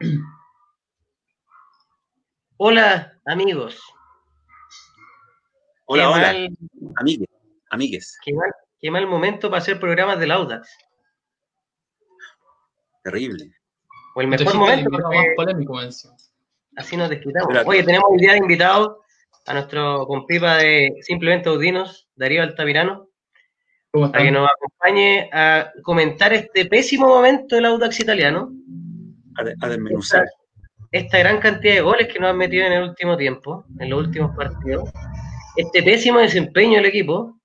Hola, amigos. Hola, hola. Amigues, amigues. Qué mal, momento para hacer programas del Audax. Terrible. O el mejor momento. Más polémico, así nos desquitamos. Oye, tenemos el día de invitado a nuestro compipa de Simplemente Audinos, Darío Altamirano, para que nos acompañe a comentar este pésimo momento del Audax italiano. A, desmenuzar esta gran cantidad de goles que nos han metido en el último tiempo, en los últimos partidos, este pésimo desempeño del equipo,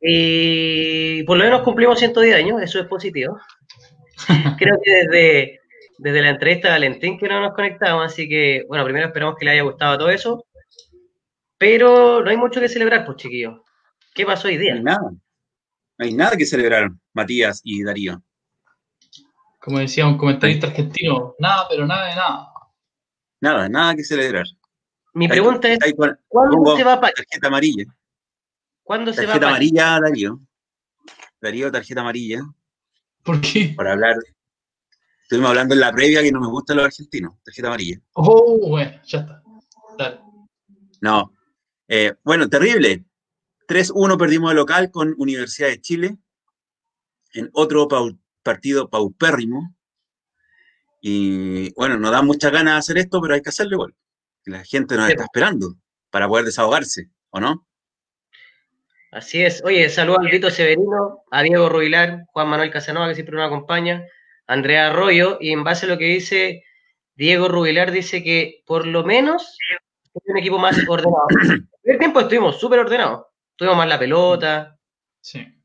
y por lo menos cumplimos 110 años, eso es positivo. Creo que desde, desde la entrevista de Valentín que no nos conectamos, así que, bueno, primero esperamos que le haya gustado todo eso, pero no hay mucho que celebrar, pues chiquillos. ¿Qué pasó hoy día? No hay nada. No hay nada que celebrar, Matías y Darío. Como decía un comentarista argentino, nada, pero nada de nada. Nada, nada que celebrar. Mi pregunta es, ¿cuándo se va a Tarjeta amarilla. ¿Cuándo se va a Tarjeta amarilla, Darío. Darío, tarjeta amarilla. ¿Por qué? Para hablar. Estuvimos hablando en la previa que no me gustan los argentinos. Tarjeta amarilla. Oh, bueno, ya está. Dale. No. Eh, bueno, terrible. 3-1 perdimos de local con Universidad de Chile. En otro partido paupérrimo. Y bueno, nos da muchas ganas de hacer esto, pero hay que hacerlo igual. La gente nos está esperando para poder desahogarse, ¿o no? Así es. Oye, saludos a Lito Severino, a Diego Rubilar, Juan Manuel Casanova, que siempre nos acompaña, Andrea Arroyo, y en base a lo que dice Diego Rubilar, dice que por lo menos es un equipo más ordenado. En el tiempo estuvimos súper ordenados. Tuvimos más la pelota. Sí.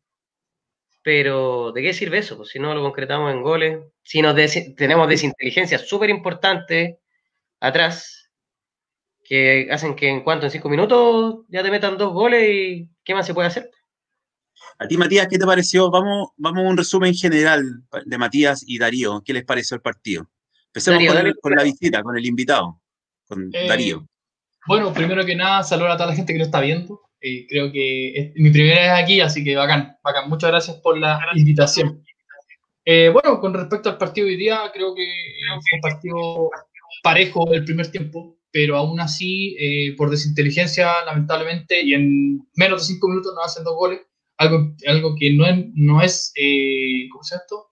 Pero, ¿de qué sirve eso? Pues si no lo concretamos en goles, si nos tenemos desinteligencia súper importante atrás, que hacen que en cuanto en cinco minutos ya te metan dos goles y ¿qué más se puede hacer? A ti, Matías, ¿qué te pareció? Vamos, vamos a un resumen general de Matías y Darío. ¿Qué les pareció el partido? Empecemos con, la visita, con el invitado, con eh, Darío. Bueno, primero que nada, saludar a toda la gente que lo está viendo. Eh, creo que es mi primera vez aquí, así que bacán, bacán. Muchas gracias por la invitación. Eh, bueno, con respecto al partido de hoy día, creo que fue un partido parejo el primer tiempo, pero aún así, eh, por desinteligencia, lamentablemente, y en menos de cinco minutos nos hacen dos goles, algo, algo que no es, no es ¿cómo se esto?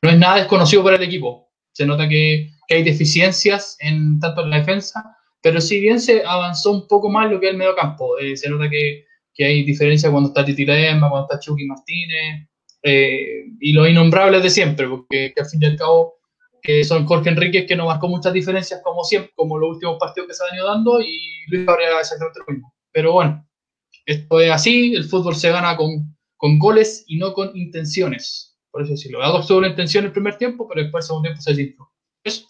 No es nada desconocido para el equipo. Se nota que, que hay deficiencias en tanto en la defensa pero si bien se avanzó un poco más lo que es el medio campo, eh, se nota que, que, hay diferencia cuando está Titi Ledesma, cuando está Chucky Martínez, eh, y los innombrables de siempre, porque al fin y al cabo que son Jorge Enríquez, que no marcó muchas diferencias como siempre, como los últimos partidos que se han ido dando, y Luis Cabrera exactamente lo mismo. Pero bueno, esto es así, el fútbol se gana con, con goles y no con intenciones. Por eso decirlo. Hago sobre intención el primer tiempo, pero después el segundo tiempo se desinfló. Eso.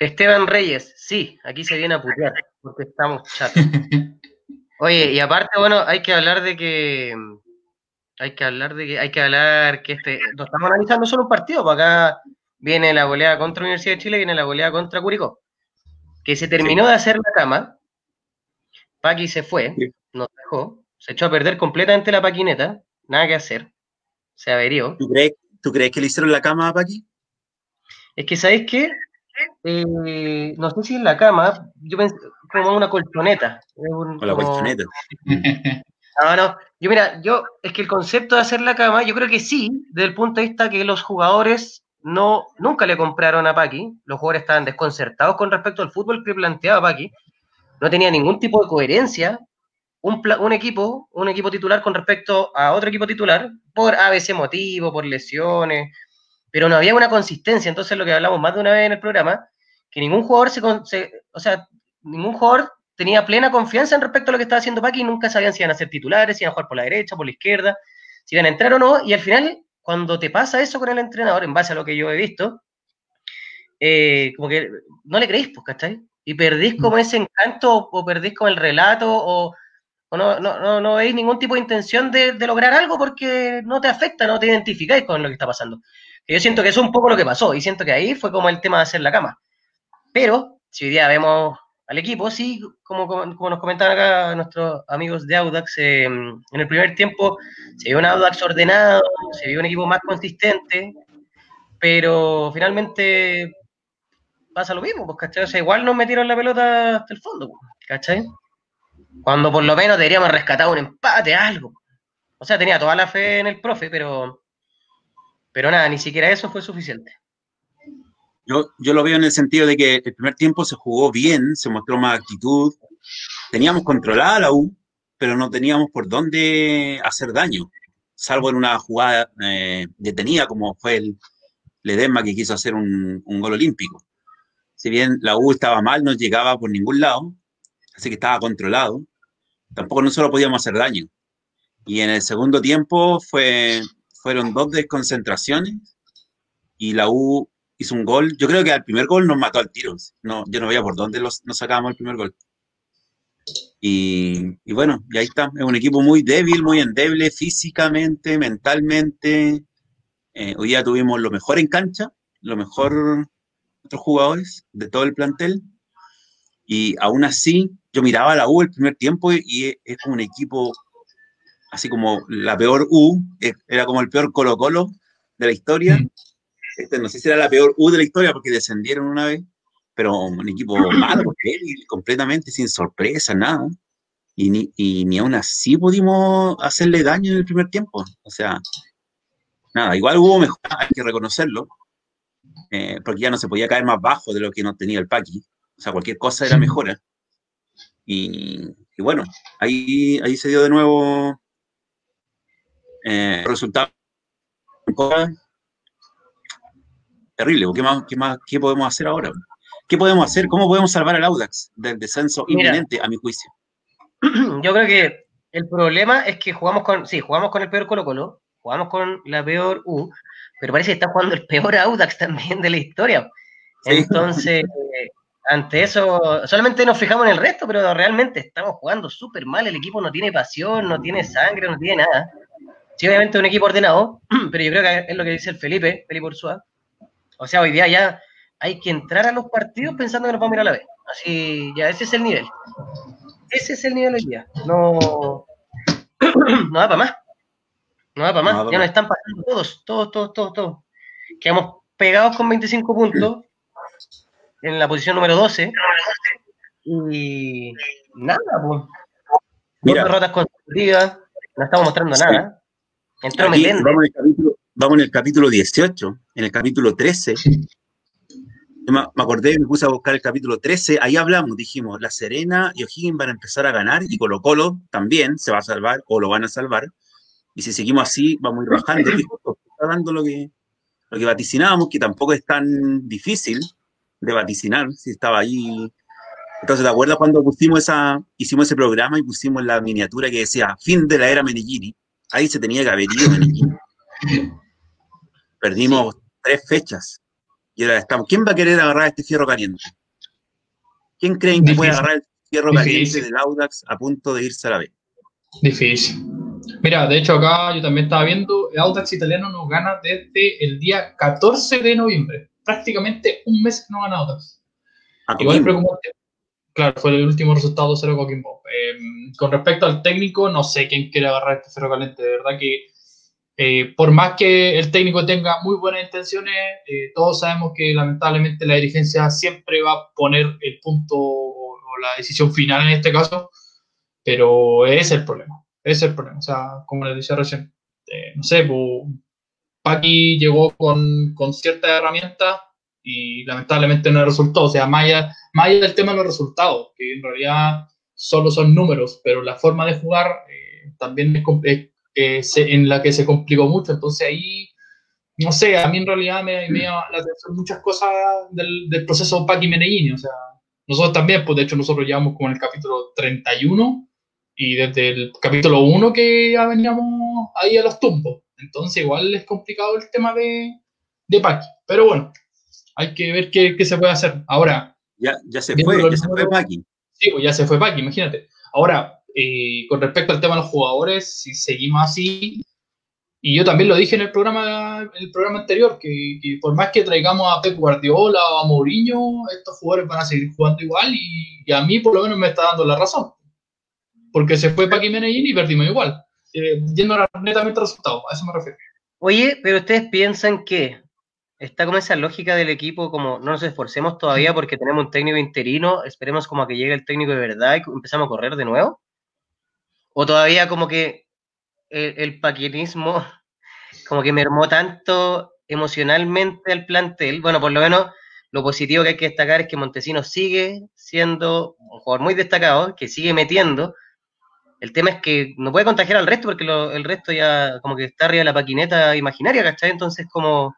Esteban Reyes, sí, aquí se viene a putear, porque estamos chatos. Oye, y aparte, bueno, hay que hablar de que. Hay que hablar de que. Hay que hablar que este. No estamos analizando solo un partido, porque acá viene la goleada contra Universidad de Chile, viene la goleada contra Curicó. Que se terminó de hacer la cama. Paqui se fue, nos dejó, se echó a perder completamente la paquineta, nada que hacer. Se averió. ¿Tú crees, ¿tú crees que le hicieron la cama a Paqui? Es que, ¿sabéis qué? Eh, no sé si en la cama, yo pensé como una colchoneta. la colchoneta. No, no, yo mira, yo, es que el concepto de hacer la cama, yo creo que sí, desde el punto de vista que los jugadores no, nunca le compraron a Paqui, los jugadores estaban desconcertados con respecto al fútbol que planteaba Paqui, no tenía ningún tipo de coherencia un, un, equipo, un equipo titular con respecto a otro equipo titular, por ABC motivo, por lesiones, pero no había una consistencia. Entonces, lo que hablamos más de una vez en el programa, que ningún jugador se, o sea, ningún jugador tenía plena confianza en respecto a lo que estaba haciendo Paqui y nunca sabían si iban a ser titulares, si iban a jugar por la derecha, por la izquierda, si iban a entrar o no. Y al final, cuando te pasa eso con el entrenador, en base a lo que yo he visto, eh, como que no le creéis, pues, ¿cachai? Y perdís como ese encanto o, perdís como el relato o, no, no, no, veis ningún tipo de intención de, de, lograr algo porque no te afecta, no te identificáis con lo que está pasando. Yo siento que eso es un poco lo que pasó y siento que ahí fue como el tema de hacer la cama. Pero si hoy día vemos al equipo, sí, como, como, nos comentaban acá nuestros amigos de Audax, eh, en el primer tiempo se vio un Audax ordenado, se vio un equipo más consistente, pero finalmente pasa lo mismo, pues, ¿cachai? O sea, igual nos metieron la pelota hasta el fondo, pues, ¿cachai? Cuando por lo menos deberíamos rescatar un empate, algo. O sea, tenía toda la fe en el profe, pero, pero nada, ni siquiera eso fue suficiente. Yo, yo lo veo en el sentido de que el primer tiempo se jugó bien, se mostró más actitud, teníamos controlada la U, pero no teníamos por dónde hacer daño, salvo en una jugada eh, detenida como fue el Ledesma que quiso hacer un, un gol olímpico si bien la U estaba mal, no llegaba por ningún lado, así que estaba controlado. Tampoco nosotros podíamos hacer daño. Y en el segundo tiempo fue, fueron dos desconcentraciones y la U hizo un gol. Yo creo que al primer gol nos mató al tiro. No, yo no veía por dónde nos sacábamos el primer gol. Y, bueno, y ahí está. Es un equipo muy débil, muy endeble físicamente, mentalmente. Eh, hoy día tuvimos lo mejor en cancha, lo mejor otros jugadores de todo el plantel. Y aún así, yo miraba a la U el primer tiempo y es un equipo, así como la peor U, era como el peor Colo-Colo de la historia. Este, no sé si era la peor U de la historia porque descendieron una vez, pero un equipo malo, completamente sin sorpresa, nada. Y ni, y ni aún así pudimos hacerle daño en el primer tiempo. O sea, nada, igual hubo mejor, hay que reconocerlo, eh, porque ya no se podía caer más bajo de lo que no tenía el Paqui. O sea, cualquier cosa era mejora. Y, bueno, ahí, ahí se dio de nuevo eh, resultado terrible. ¿Qué, más, qué, más, ¿Qué podemos hacer ahora? ¿Qué podemos hacer? ¿Cómo podemos salvar al Audax del descenso inminente, a mi juicio? Yo creo que el problema es que jugamos con, sí, jugamos con el peor Colo Colo, jugamos con la peor U, pero parece que está jugando el peor Audax también de la historia. Entonces, ante eso, solamente nos fijamos en el resto, pero realmente estamos jugando súper mal. El equipo no tiene pasión, no tiene sangre, no tiene nada. Sí, obviamente un equipo ordenado, pero yo creo que es lo que dice el Felipe, Felipe Ursúa. O sea, hoy día ya hay que entrar a los partidos pensando que nos vamos a ir a la vez. Así, ya ese es el nivel. Ese es el nivel hoy día. No, no da para más. No va para más. ya nos están pasando todos, todos, todos, todos, todos. Quedamos pegados con 25 puntos en la posición número 12. Y nada, pues. Mira. Dos derrotas consecutivas, no estamos mostrando nada. Entró vamos, en el capítulo, vamos en el capítulo 18, en el capítulo 13. Yo me, acordé, me puse a buscar el capítulo 13, ahí hablamos, dijimos, La Serena y O'Higgins van a empezar a ganar y Colo Colo también se va a salvar o lo van a salvar y si seguimos así, vamos a ir bajando. Y está dando lo que, lo que vaticinábamos, que tampoco es tan difícil de vaticinar, si estaba ahí. Entonces, ¿te acuerdas cuando pusimos esa, hicimos ese programa y pusimos la miniatura que decía fin de la era Menellini? Ahí se tenía que haber ido. Perdimos tres fechas. Y ahora estamos. ¿Quién va a querer agarrar este fierro caliente? ¿Quién creen que puede agarrar el fierro caliente del Audax a punto de irse a la B? Difícil. Mira, de hecho acá yo también estaba viendo, el Audax italiano nos gana desde el día 14 de noviembre. Prácticamente un mes que no gana Audax. Igual preocupante. Claro, fue el último resultado 0 Coquimbo. Eh, con respecto al técnico, no sé quién quiere agarrar este ferro caliente. De verdad que eh, por más que el técnico tenga muy buenas intenciones, eh, todos sabemos que lamentablemente la dirigencia siempre va a poner el punto o, o la decisión final en este caso, pero ese es el problema. Ese es el problema. O sea, como les decía recién, eh, no sé, pues, Paqui llegó con, con ciertas herramientas y lamentablemente no resultó. O sea, más allá, del tema de los resultados, que en realidad solo son números, pero la forma de jugar eh, también es, en la que se complicó mucho. Entonces ahí, no sé, a mí en realidad me, me llama la atención muchas cosas del, del proceso Paqui Medellín. O sea, nosotros también, pues de hecho nosotros llevamos como en el capítulo 31 y desde el capítulo 1 que ya veníamos ahí a los tumbos. Entonces igual es complicado el tema de, de Paki. Pero bueno, hay que ver qué, qué se puede hacer. Ahora... Ya, ya se fue, ya se fue Paki. Sí, pues ya se fue Paki, imagínate. Ahora, eh, con respecto al tema de los jugadores, si seguimos así, y yo también lo dije en el programa, el programa anterior, que, que, por más que traigamos a Pep Guardiola o a Mourinho, estos jugadores van a seguir jugando igual y, y, a mí por lo menos me está dando la razón porque se fue Paqui Medellín y perdimos igual. Eh, yendo netamente resultados, a eso me refiero. Oye, pero ustedes piensan que está como esa lógica del equipo, como no nos esforcemos todavía porque tenemos un técnico interino, esperemos como a que llegue el técnico de verdad y empezamos a correr de nuevo? ¿O todavía como que el, el paquinismo como que mermó tanto emocionalmente al plantel? Bueno, por lo menos lo positivo que hay que destacar es que Montesinos sigue siendo un jugador muy destacado, que sigue metiendo. El tema es que no puede contagiar al resto porque el resto ya como que está arriba de la paquineta imaginaria, ¿cachai? Entonces como,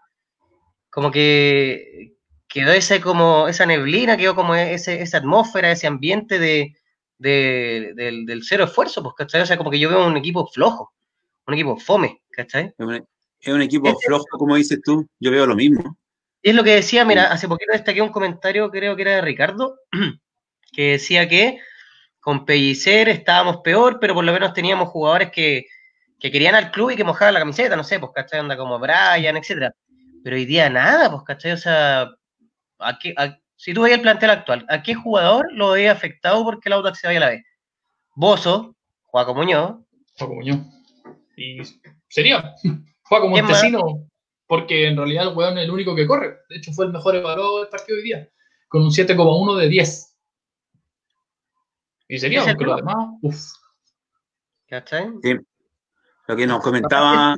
como que quedó ese, como, esa neblina, quedó como ese, esa atmósfera, ese ambiente de, del, cero esfuerzo, pues, ¿cachai? O sea, como que yo veo un equipo flojo, un equipo fome, ¿cachai? Es un equipo flojo, como dices tú, yo veo lo mismo. Es lo que decía, mira, hace poquito destaqué un comentario, creo que era de Ricardo, que decía que con Pellicer estábamos peor, pero por lo menos teníamos jugadores que, querían al club y que mojaban la camiseta, no sé, pues, ¿cachai? Onda como Brian, etcétera. Pero hoy día nada, pues, ¿cachai? O sea, si tú veías el plantel actual, ¿a qué jugador lo había afectado porque el auto se vaya a la vez? Bozo, Juaco Muñoz. Juaco Muñoz. Y sería Juaco Montesino, porque en realidad el weón es el único que corre. De hecho, fue el mejor evaluado del partido hoy día, con un 7,1 de 10. Y sería, aunque lo demás, uff. Sí. Lo que nos comentaba,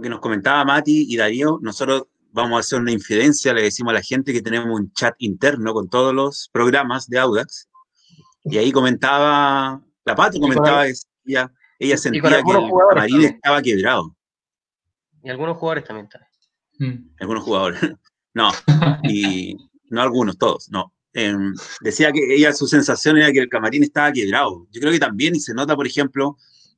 que nos comentaba Mati y Darío, nosotros vamos a hacer una infidencia, le decimos a la gente que tenemos un chat interno con todos los programas de Audax, y ahí comentaba, la Pati comentaba que ella, ella sentía que el Marín estaba quebrado. Y algunos jugadores también están. Mm. Algunos jugadores. No, y no algunos, todos, no. Em, decía que ella, su sensación era que el camarín estaba quebrado. Yo creo que también, y se nota, por ejemplo,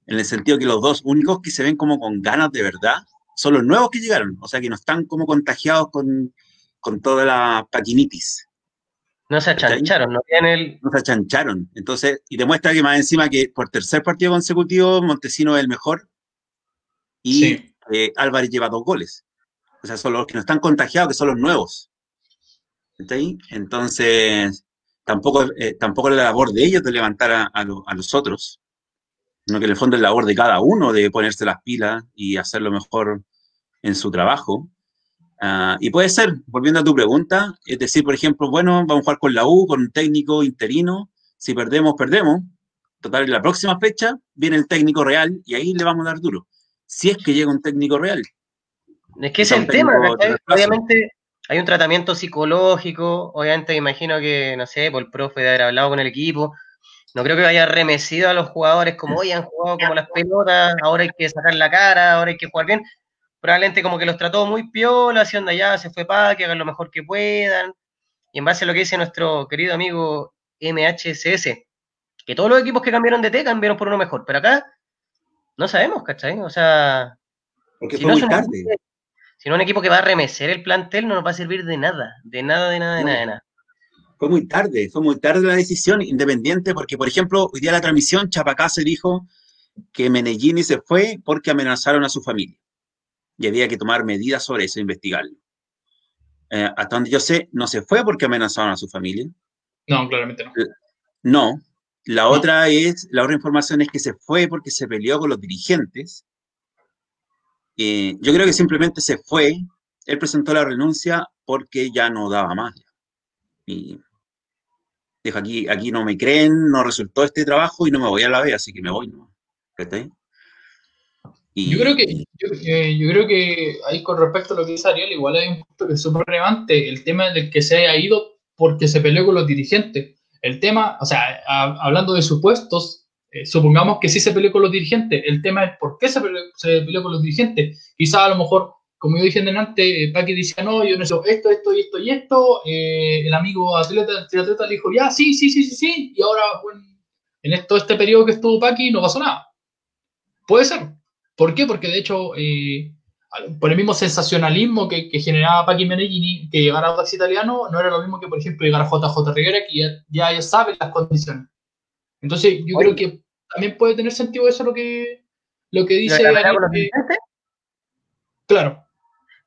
en el sentido que los dos únicos que se ven como con ganas de verdad son los nuevos que llegaron, o sea, que no están como contagiados con, con toda la paquinitis. No se achancharon, no tienen el... No se achancharon. Entonces, y demuestra que más encima que por tercer partido consecutivo Montesino es el mejor y eh, Álvarez lleva dos goles. O sea, son los que no están contagiados, que son los nuevos. Entonces, tampoco, eh, tampoco es la labor de ellos de levantar a, a, los otros, sino que en el fondo es la labor de cada uno de ponerse las pilas y hacerlo mejor en su trabajo. Ah, y puede ser, volviendo a tu pregunta, es decir, por ejemplo, bueno, vamos a jugar con la U, con un técnico interino, si perdemos, perdemos. Total, en la próxima fecha viene el técnico real y ahí le vamos a dar duro si es que llega un técnico real. Es que es el tema, obviamente hay un tratamiento psicológico, obviamente me imagino que, no sé, por el profe de haber hablado con el equipo, no creo que haya remecido a los jugadores como hoy han jugado como las pelotas, ahora hay que sacar la cara, ahora hay que jugar bien. Probablemente como que los trató muy piola, haciendo allá, se fue para que hagan lo mejor que puedan. Y en base a lo que dice nuestro querido amigo MHCS, que todos los equipos que cambiaron de T cambiaron por uno mejor, pero acá no sabemos, ¿cachai? O sea. Porque si fue no muy tarde. si no un equipo que va a remecer el plantel, no nos va a servir de nada. De nada, de nada, de nada, de nada. Fue muy tarde, fue muy tarde la decisión independiente, porque, por ejemplo, hoy día la transmisión, Chapacá se dijo que Menellini se fue porque amenazaron a su familia. Y había que tomar medidas sobre eso, investigarlo. Eh, hasta donde yo sé, no se fue porque amenazaron a su familia. No, claramente no. No, la otra es, la otra información es que se fue porque se peleó con los dirigentes. Eh, yo creo que simplemente se fue. Él presentó la renuncia porque ya no daba más. Y dijo, aquí, aquí no me creen, no resultó este trabajo y no me voy a la vez, así que me voy. ¿no? Yo creo que yo, yo, creo que ahí con respecto a lo que dice Ariel, igual hay un punto que es súper relevante, el tema del que se haya ido porque se peleó con los dirigentes. El tema, o sea, hablando de supuestos, eh, supongamos que sí se peleó con los dirigentes. El tema es por qué se peleó, con los dirigentes. Quizá a lo mejor, como yo dije antes, eh, Paqui decía, no, yo necesito esto, esto y esto y esto. Eh, el amigo atleta, atleta le dijo, ya, sí, sí, sí, sí, sí. Y ahora, bueno, en esto, este periodo que estuvo Paqui no pasó nada. Puede ser. ¿Por qué? Porque de hecho, por el mismo sensacionalismo que, generaba Paqui Meneghini, que llegar a Audax Italiano no era lo mismo que, por ejemplo, llegar a JJ Rivera, que ya, ya, saben las condiciones. Entonces, yo creo que también puede tener sentido eso lo que, lo que dice. claro.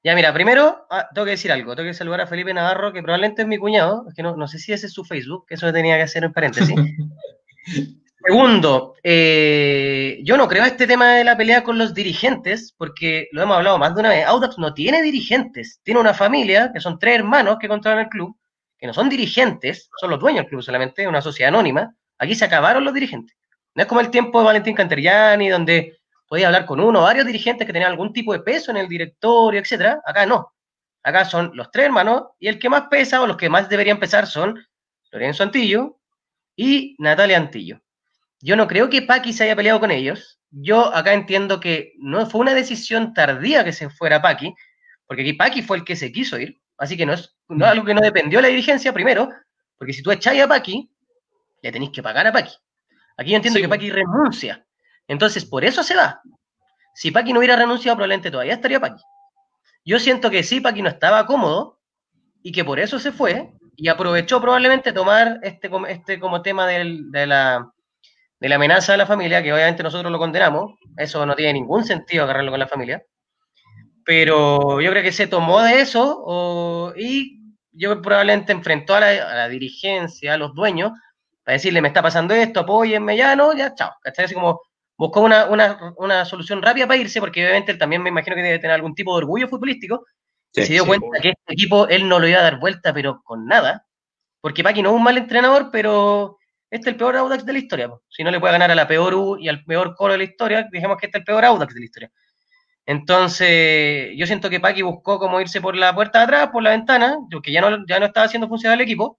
Ya, mira, primero ah, tengo que decir algo. Tengo que saludar a Felipe Navarro, que probablemente es mi cuñado. Es que no, no sé si ese es su Facebook, que eso tenía que hacer en paréntesis. Segundo, eh, yo no creo este tema de la pelea con los dirigentes, porque lo hemos hablado más de una vez. Audax no tiene dirigentes, tiene una familia, que son tres hermanos que controlan el club, que no son dirigentes, son los dueños del club solamente, una sociedad anónima. Aquí se acabaron los dirigentes. No es como el tiempo de Valentín Canteriani, donde podía hablar con uno o varios dirigentes que tenían algún tipo de peso en el directorio, etcétera. Acá no. Acá son los tres hermanos y el que más pesa o los que más deberían pesar son Lorenzo Antillo y Natalia Antillo. Yo no creo que Paqui se haya peleado con ellos. Yo acá entiendo que no fue una decisión tardía que se fuera Paqui, porque aquí Paqui fue el que se quiso ir. Así que no es, algo que no dependió de la dirigencia primero, porque si tú echáis a Paqui, le tenéis que pagar a Paqui. Aquí yo entiendo que Paqui renuncia. Entonces, por eso se va. Si Paqui no hubiera renunciado, probablemente todavía estaría Paqui. Yo siento que sí, Paqui no estaba cómodo y que por eso se fue y aprovechó probablemente tomar este, este como tema de la de la amenaza a la familia, que obviamente nosotros lo condenamos, eso no tiene ningún sentido agarrarlo con la familia, pero yo creo que se tomó de eso y yo probablemente enfrentó a la, dirigencia, a los dueños, para decirle, me está pasando esto, apóyenme, ya no, ya, chao. Así como buscó una, una, solución rápida para irse, porque obviamente él también me imagino que debe tener algún tipo de orgullo futbolístico, se dio cuenta que este equipo él no lo iba a dar vuelta, pero con nada, porque Paqui no es un mal entrenador, pero este es el peor Audax de la historia. Si no le puede ganar a la peor U y al peor Colo de la historia, dijimos que este es el peor Audax de la historia. Entonces, yo siento que Paqui buscó como irse por la puerta de atrás, por la ventana, porque ya no, ya no estaba haciendo funcionar el equipo.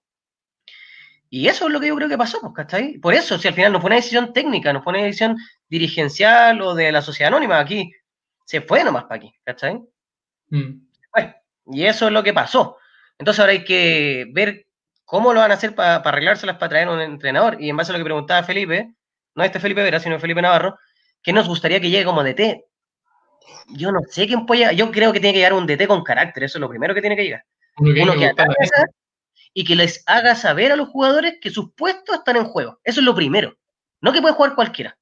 Y eso es lo que yo creo que pasó, pues, ¿cachai? Por eso, si al final no fue una decisión técnica, no fue una decisión dirigencial o de la sociedad anónima, aquí se fue nomás Paqui, ¿cachai? Mm. y eso es lo que pasó. Entonces ahora hay que ver ¿Cómo lo van a hacer para arreglárselas para traer un entrenador? Y en base a lo que preguntaba Felipe, no este Felipe Vera, sino Felipe Navarro, ¿qué nos gustaría que llegue como DT? Yo no sé quién puede llegar. Yo creo que tiene que llegar un DT con carácter, eso es lo primero que tiene que llegar. Uno que y que les haga saber a los jugadores que sus puestos están en juego. Eso es lo primero. No que puede jugar cualquiera.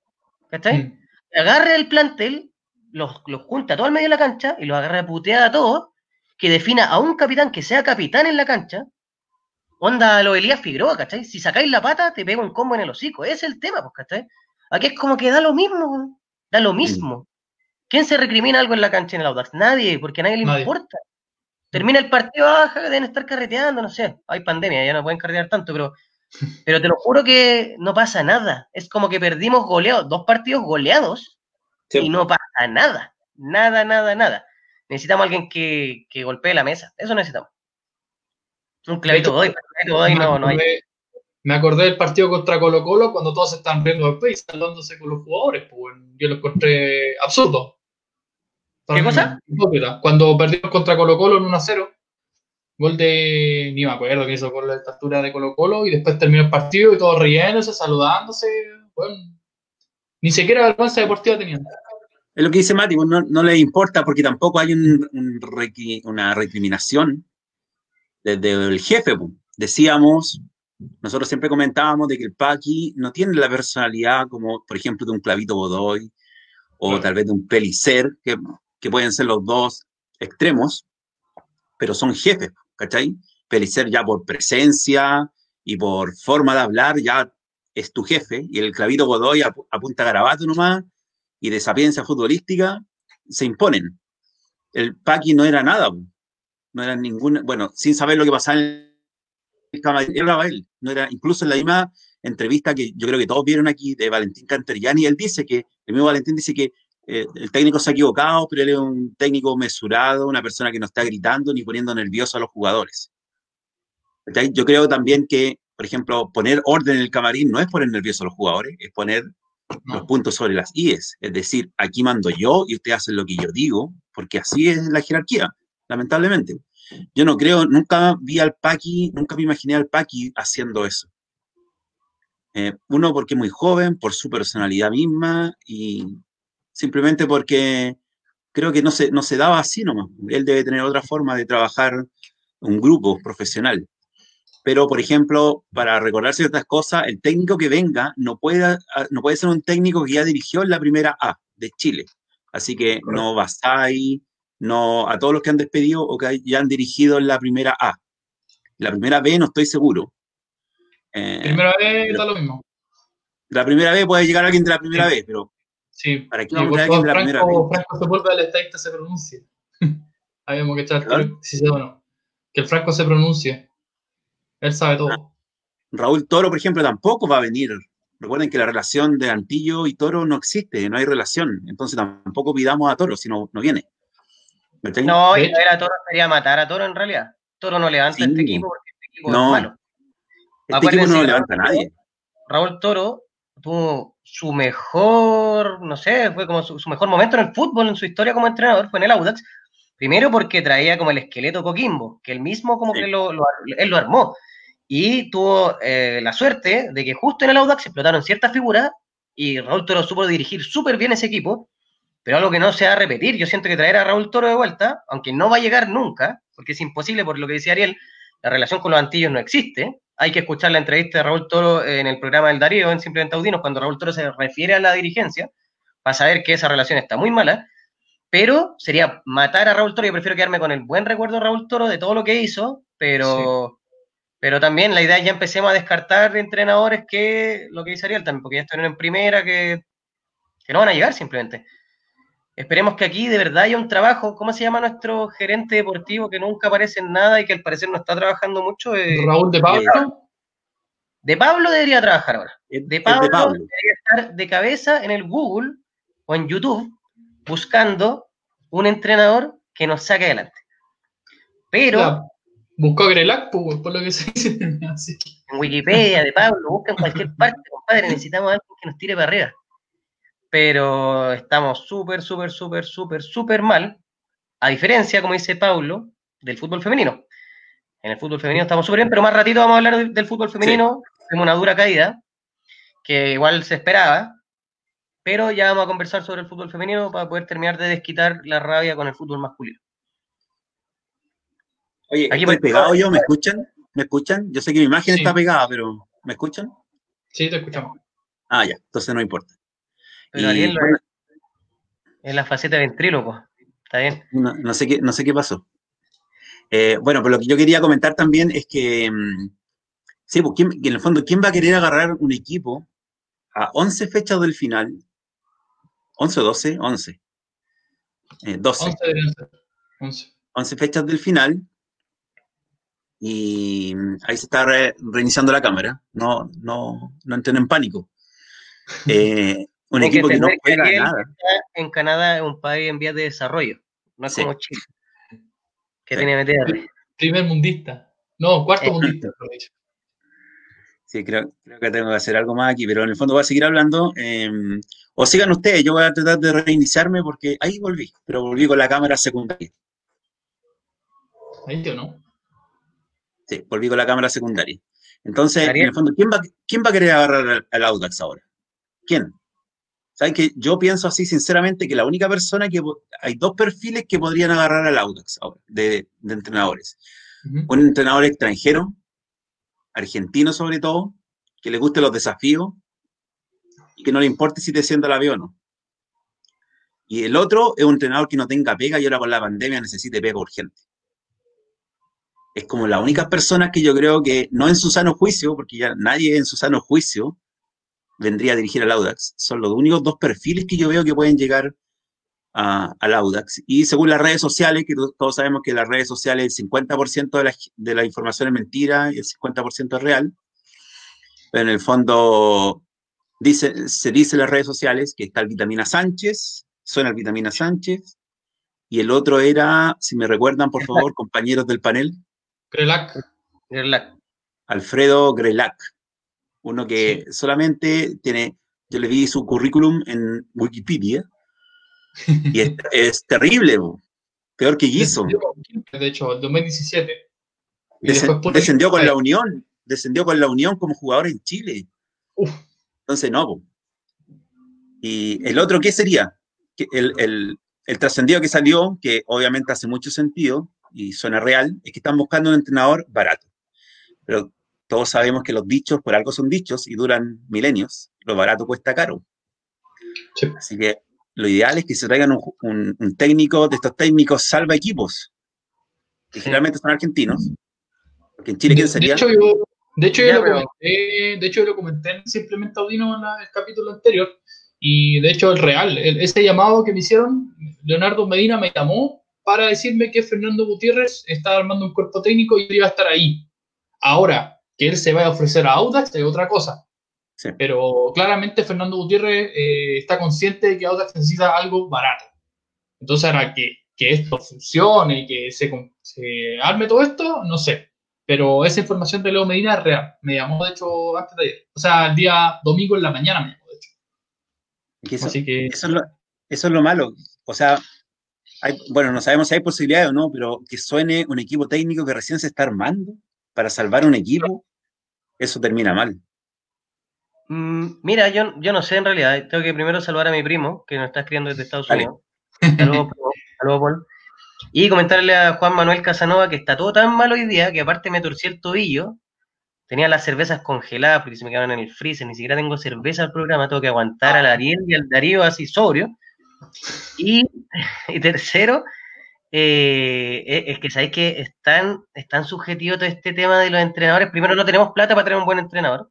¿Cachai? Mm. Agarre el plantel, los, los junta todo al medio de la cancha y los agarre puteada a todos, que defina a un capitán que sea capitán en la cancha, Onda lo Elías Figueroa, ¿cachai? Si sacáis la pata, te pega un combo en el hocico. Ese es el tema, pues, ¿cachai? Aquí es como que da lo mismo, da lo mismo. ¿Quién se recrimina algo en la cancha en el Audax? Nadie, porque a nadie le importa. Termina el partido, ah, deben estar carreteando, no sé. Hay pandemia, ya no pueden carretear tanto, pero, pero te lo juro que no pasa nada. Es como que perdimos goleados, dos partidos goleados y no pasa nada. Nada, nada, nada. Necesitamos a alguien que, que golpee la mesa. Eso necesitamos. Un clavito doy, no, no hay. Me acordé del partido contra Colo Colo cuando todos están viendo después y saludándose con los jugadores. Pues, yo lo encontré absurdo. ¿Qué cosa? Cuando perdimos contra Colo Colo en 1-0, gol de, ni me acuerdo que hizo con la estatura de Colo Colo y después terminó el partido y todos riéndose, saludándose. Bueno, ni siquiera vergüenza deportiva tenían. Es lo que dice Mati, pues, no, no le importa porque tampoco hay un, una recriminación desde el jefe. Decíamos, nosotros siempre comentábamos de que el Paqui no tiene la personalidad como, por ejemplo, de un Clavito Godoy o tal vez de un Pelicer, que, que pueden ser los dos extremos, pero son jefes, ¿cachai? Pelicer ya por presencia y por forma de hablar ya es tu jefe, y el Clavito Godoy apunta garabato nomás y de sapiencia futbolística se imponen. El Paqui no era nada, no era ninguna, bueno, sin saber lo que pasaba en el él, no era, incluso en la misma entrevista que yo creo que todos vieron aquí de Valentín Canteriani, él dice que, el mismo Valentín dice que eh, el técnico se ha equivocado, pero él es un técnico mesurado, una persona que no está gritando ni poniendo nervioso a los jugadores. Yo creo también que, por ejemplo, poner orden en el camarín no es poner nervioso a los jugadores, es poner los puntos sobre las IES. Es decir, aquí mando yo y usted hace lo que yo digo, porque así es la jerarquía lamentablemente. Yo no creo, nunca vi al Paqui, nunca me imaginé al Paqui haciendo eso. Eh, uno, porque es muy joven, por su personalidad misma y simplemente porque creo que no se, no se daba así nomás. Él debe tener otra forma de trabajar un grupo profesional. Pero, por ejemplo, para recordar ciertas cosas, el técnico que venga no puede, no puede ser un técnico que ya dirigió la primera A de Chile. Así que no ahí no, a todos los que han despedido o que ya han dirigido la primera A. La primera B no estoy seguro. Eh, primera B está lo mismo. la primera vez puede llegar alguien de la primera vez, pero Sí, ¿para qué vamos a de la primera Franco, vez? Franco Sepúlveda, el estadista se pronuncie. Habíamos que echar ¿Perdón? si se o no. Que el Franco se pronuncie. Él sabe todo. Raúl Toro, por ejemplo, tampoco va a venir. Recuerden que la relación de Antillo y Toro no existe, no hay relación. Entonces tampoco pidamos a Toro si no, no viene. No, y a Toro sería matar a Toro en realidad. Toro no levanta Sí. este equipo porque este equipo No. es malo. este equipo no levanta a nadie. Raúl Toro tuvo su mejor, no sé, fue como su, su mejor momento en el fútbol, en su historia como entrenador, fue en el Audax. Primero porque traía como el esqueleto Coquimbo, que él mismo como Sí. que lo, lo- él lo armó. Y tuvo eh, la suerte de que justo en el Audax explotaron ciertas figuras y Raúl Toro supo dirigir súper bien ese equipo, pero algo que no se va a repetir. Yo siento que traer a Raúl Toro de vuelta, aunque no va a llegar nunca, porque es imposible por lo que decía Ariel, la relación con los antillos no existe. Hay que escuchar la entrevista de Raúl Toro en el programa del Darío, en Simplemente Audinos, cuando Raúl Toro se refiere a la dirigencia, para saber que esa relación está muy mala. Pero sería matar a Raúl Toro. Yo prefiero quedarme con el buen recuerdo de Raúl Toro de todo lo que hizo, pero, pero también la idea es ya empecemos a descartar entrenadores que lo que dice Ariel también, porque ya estuvieron en primera, que, que no van a llegar simplemente. Esperemos que aquí de verdad haya un trabajo. ¿Cómo se llama nuestro gerente deportivo que nunca aparece en nada y que al parecer no está trabajando mucho? Eh, Raúl de Pablo. de Pablo debería trabajar ahora. De Pablo, de Pablo. debería estar de cabeza en el Google o en YouTube buscando un entrenador que nos saque adelante. Pero Ya, Buscó a Grelac, pues, por lo que se dice. Así en Wikipedia, de Pablo, busca en cualquier parte, compadre, necesitamos a alguien que nos tire para arriba. Pero estamos súper, súper, súper, súper, súper mal, a diferencia, como dice Pablo, del fútbol femenino. En el fútbol femenino estamos súper bien, pero más ratito vamos a hablar del, del fútbol femenino. Tenemos una dura caída, que igual se esperaba, pero ya vamos a conversar sobre el fútbol femenino para poder terminar de desquitar la rabia con el fútbol masculino. Oye, Aquí ¿estoy pegado yo? ¿Me escuchan? ¿Me escuchan? Yo sé que mi imagen Sí. está pegada, pero ¿me escuchan? Sí, te escuchamos. Ah, ya, entonces no importa. Pero Y, Ariel bueno, es la faceta ventríloco. Está bien. no, no sé qué, no sé qué pasó. Eh, bueno, pero lo que yo quería comentar también es que, mm, sí, pues, ¿quién- en el fondo, ¿quién va a querer agarrar un equipo a 11 fechas del final? ¿11 o 12? 11. Eh, 12. 11 deberían ser. 11. 11 fechas del final. Y mm, ahí se está re- reiniciando la cámara. No, no, no entren en pánico. Eh, un equipo que no juega nada. en Canadá es un país en vías de desarrollo. No es Sí. como Chile, que Sí. tiene MTR. Primer mundista. No, cuarto Eh, mundista. Sí, creo, creo que tengo que hacer algo más aquí, pero en el fondo voy a seguir hablando. eh, o sigan ustedes, yo voy a tratar de reiniciarme porque ahí volví, pero volví con la cámara secundaria. Ahí o no. Sí, volví con la cámara secundaria. Entonces, en el fondo, ¿quién va, quién va a querer agarrar al Audax ahora? ¿Quién? ¿Saben que Yo pienso así, sinceramente, que la única persona que... Hay dos perfiles que podrían agarrar al Audax ahora, de, de entrenadores. Un entrenador extranjero, argentino sobre todo, que le guste los desafíos y que no le importe si te sienta el avión o no. Y el otro es un entrenador que no tenga pega y ahora con la pandemia necesite pega urgente. Es como las únicas personas que yo creo que, no en su sano juicio, porque ya nadie en su sano juicio vendría a dirigir al Audax, son los únicos dos perfiles que yo veo que pueden llegar a- al Audax. Y según las redes sociales, que to- todos sabemos que las redes sociales el 50% de la, de la información es mentira y el 50% es real, pero en el fondo dice, se dice en las redes sociales que está el Vitamina Sánchez, suena el Vitamina Sánchez, y el otro era, si me recuerdan, por favor, compañeros del panel, Grelac. Gerlach. Alfredo Grelac, uno que solamente tiene, yo le vi su currículum en Wikipedia, y es, es terrible, bo. peor que Quilmes, De hecho, el 2017. Y Desen- después puso- descendió con la Unión, descendió con la Unión como jugador en Chile. Uf. Entonces, no. po. Y el otro, ¿qué sería? El, el- el trascendido que salió, que obviamente hace mucho sentido y suena real, es que están buscando un entrenador barato. Pero todos sabemos que los dichos por algo son dichos y duran milenios. Lo barato cuesta caro. Sí. Así que lo ideal es que se traigan un, ju- un- un técnico de estos técnicos salva equipos, que Sí. generalmente son argentinos. Porque en Chile, De, ¿quién de sería? hecho, yo, De hecho, yo, lo comenté, de hecho, yo lo comenté simplemente Audino en el capítulo anterior. Y de hecho, el real, ese llamado que me hicieron, Leonardo Medina me llamó para decirme que Fernando Gutiérrez estaba armando un cuerpo técnico y iba a estar ahí. Ahora, que él se vaya a ofrecer a Audax es otra cosa. Pero claramente Fernando Gutiérrez eh, está consciente de que Audax necesita algo barato. Entonces, ahora que, que esto funcione y que se, se, arme todo esto, no sé. Pero esa información de Leo Medina es real. Me llamó, de hecho, antes de ayer. O sea, el día domingo en la mañana me llamó, de hecho. eso, Así que... eso, es lo, eso es lo malo. O sea, bueno, no sabemos si hay posibilidad o no, pero que suene un equipo técnico que recién se está armando para salvar un equipo, eso termina mal. Mm, mira, yo, yo no sé en realidad. Tengo que primero saludar a mi primo, que nos está escribiendo desde Estados Unidos. Saludos, Paul. Y comentarle a Juan Manuel Casanova que está todo tan mal hoy día que aparte me torcí el tobillo. Tenía las cervezas congeladas porque se me quedaron en el freezer. Ni siquiera tengo cerveza al programa. Tengo que aguantar al Ariel y al Darío así sobrio. Y, tercero, eh, es que sabéis que están, están subjetivos todo este tema de los entrenadores. Primero, no tenemos plata para tener un buen entrenador.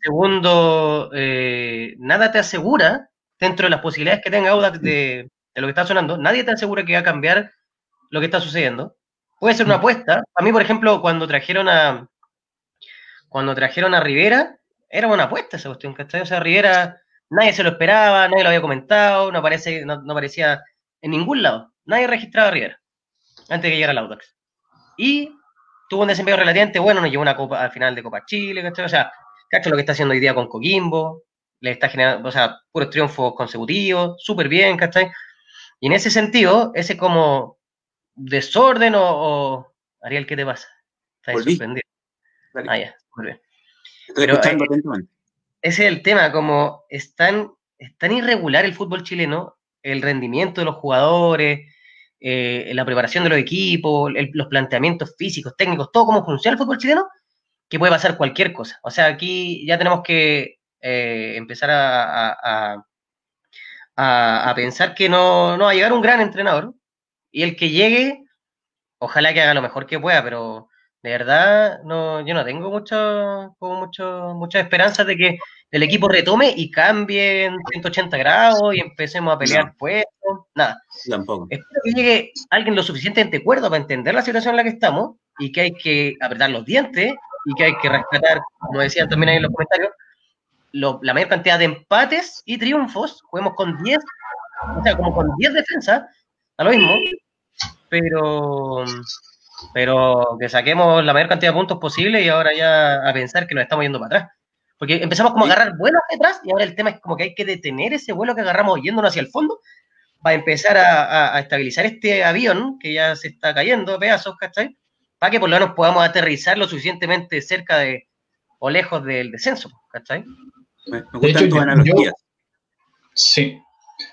Segundo, eh, nada te asegura, dentro de las posibilidades que tenga Audax de, lo que está sonando, nadie te asegura que va a cambiar lo que está sucediendo. Puede ser una mm. apuesta. A mí, por ejemplo, cuando trajeron a cuando trajeron a Rivera, era una apuesta esa cuestión, ¿cachai? O sea, Rivera nadie se lo esperaba, nadie lo había comentado, no, aparece, no, aparecía en ningún lado. Nadie registraba a Rivera antes de que llegara el Audax. Y tuvo un desempeño relativamente bueno, nos llevó una copa al final de Copa Chile, ¿cachai? O sea, cacho lo que está haciendo hoy día con Coquimbo, le está generando, o sea, puros triunfos consecutivos, súper bien, ¿cachai? Y en ese sentido, ese como desorden o, Ariel, ¿qué te pasa? Estás sorprendido. Ah, ya, muy bien. Estoy escuchando eh. Ese es el tema, como es tan, irregular el fútbol chileno, el rendimiento de los jugadores, eh, la preparación de los equipos, los planteamientos físicos, técnicos, todo cómo funciona el fútbol chileno, que puede pasar cualquier cosa. O sea, aquí ya tenemos que eh, empezar a, a, pensar que no, no va a llegar un gran entrenador y el que llegue, ojalá que haga lo mejor que pueda, pero de verdad no, yo no tengo mucho, mucho, muchas esperanzas de que el equipo retome y cambie en 180 grados y empecemos a pelear puestos, nada. Tampoco. Espero que llegue alguien lo suficientemente cuerdo para entender la situación en la que estamos y que hay que apretar los dientes y que hay que rescatar, como decían también ahí en los comentarios, la mayor cantidad de empates y triunfos. Juguemos con 10, o sea, como con 10 defensas, a lo mismo, pero, pero que saquemos la mayor cantidad de puntos posible y ahora ya a pensar que nos estamos yendo para atrás. Porque empezamos como a agarrar vuelo hacia atrás y ahora el tema es como que hay que detener ese vuelo que agarramos yéndonos hacia el fondo para empezar a, a estabilizar este avión que ya se está cayendo pedazos, ¿cachai? para que por lo menos podamos aterrizar lo suficientemente cerca de o lejos del descenso, ¿cachai? Me, gustan tus analogías. sí.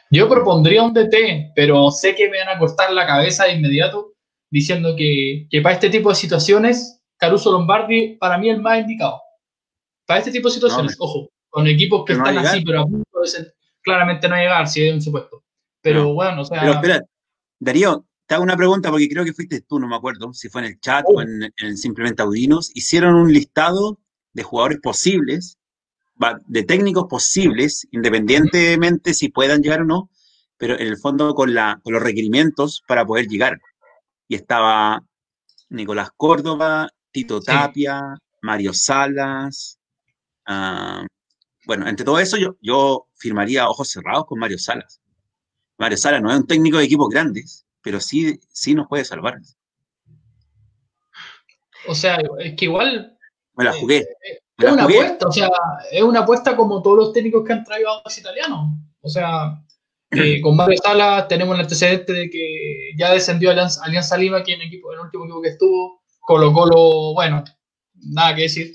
Yo propondría un DT, pero sé que me van a cortar la cabeza de inmediato diciendo que, que para este tipo de situaciones, Caruso Lombardi para mí es el más indicado. Para este tipo de situaciones, ojo, con equipos que, están así, pero a punto de ser, claramente no llegar, si es un supuesto. Pero bueno, o sea. Pero espera, Darío, te hago una pregunta porque creo que fuiste tú, no me acuerdo si fue en el chat o en, simplemente Audinos. Hicieron un listado de jugadores posibles, de técnicos posibles, independientemente si puedan llegar o no, pero en el fondo con, la, con los requerimientos para poder llegar. Y estaba Nicolás Córdoba, Tito Tapia, Mario Salas. Ah, bueno, entre todo eso yo, yo firmaría ojos cerrados con Mario Salas. Mario Salas no es un técnico de equipos grandes, pero sí, sí nos puede salvar. O sea, es que igual. Me la jugué. Eh, es una apuesta, o sea, es una apuesta como todos los técnicos que han traído a los italianos. O sea, eh, con Mario Sala tenemos el antecedente de que ya descendió Alianza, Alianza Lima, que en, equipo, el último equipo que estuvo, Colo Colo, bueno, nada que decir.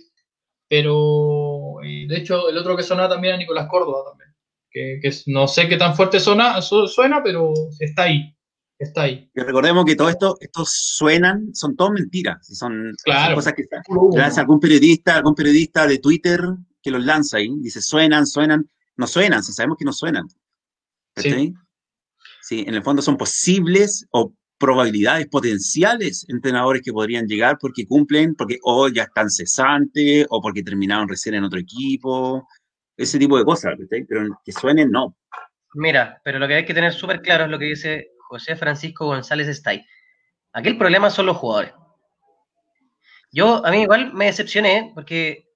Pero, eh, de hecho, el otro que sonaba también es Nicolás Córdoba también. Que, que, no sé qué tan fuerte suena, suena, pero está ahí está ahí. Y recordemos que todo esto, estos suenan, son todas mentiras, son, cosas que lanza algún periodista, algún periodista de Twitter que los lanza ahí, dice suenan, suenan, no suenan, si sabemos que no suenan. Sí. sí. en el fondo son posibles o probabilidades potenciales entrenadores que podrían llegar porque cumplen, porque o ya están cesantes o porque terminaron recién en otro equipo, ese tipo de cosas, pero que suenen no. Mira, pero lo que hay que tener súper claro es lo que dice José Francisco González Stay. Aquí el problema son los jugadores. Yo, a mí igual me decepcioné porque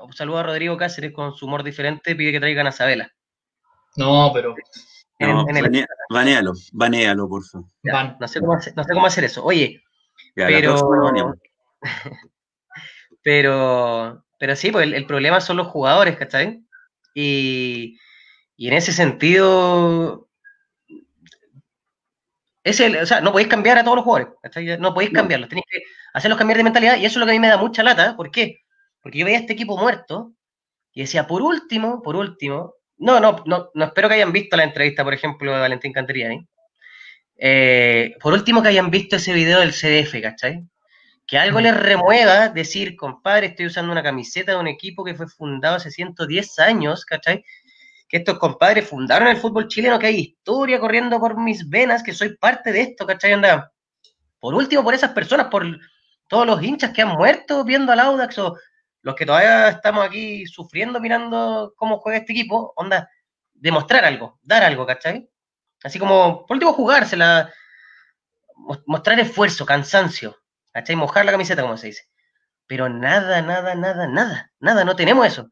un saludo a Rodrigo Cáceres con su humor diferente, pide que traigan a Sabela. No, pero no, banealo, banealo, por favor. no, sé cómo hacer, no, sé cómo hacer, eso. Oye, pero, pero, pero sí, pues el, problema son los jugadores, ¿cachai? Y, y en ese sentido, es el, o sea, no podéis cambiar a todos los jugadores, ¿cachai? No podéis cambiarlos, tenéis que hacerlos cambiar de mentalidad y eso es lo que a mí me da mucha lata. ¿Por qué? Porque yo veía este equipo muerto y decía, por último, por último, no, no, no, no espero que hayan visto la entrevista, por ejemplo, de Valentín Canteriani. Eh, por último, que hayan visto ese video del CDF, ¿cachai? Que algo les remueva decir, compadre, estoy usando una camiseta de un equipo que fue fundado hace 110 años, ¿cachai? Que estos compadres fundaron el fútbol chileno, que hay historia corriendo por mis venas, que soy parte de esto, ¿cachai? Anda. Por último, por esas personas, por todos los hinchas que han muerto viendo al Audax o los que todavía estamos aquí sufriendo mirando cómo juega este equipo, onda, demostrar algo, dar algo, ¿cachai? Así como, por último, jugársela, mostrar esfuerzo, cansancio, ¿cachai? Mojar la camiseta, como se dice. Pero nada, nada, nada, nada, nada, no tenemos eso.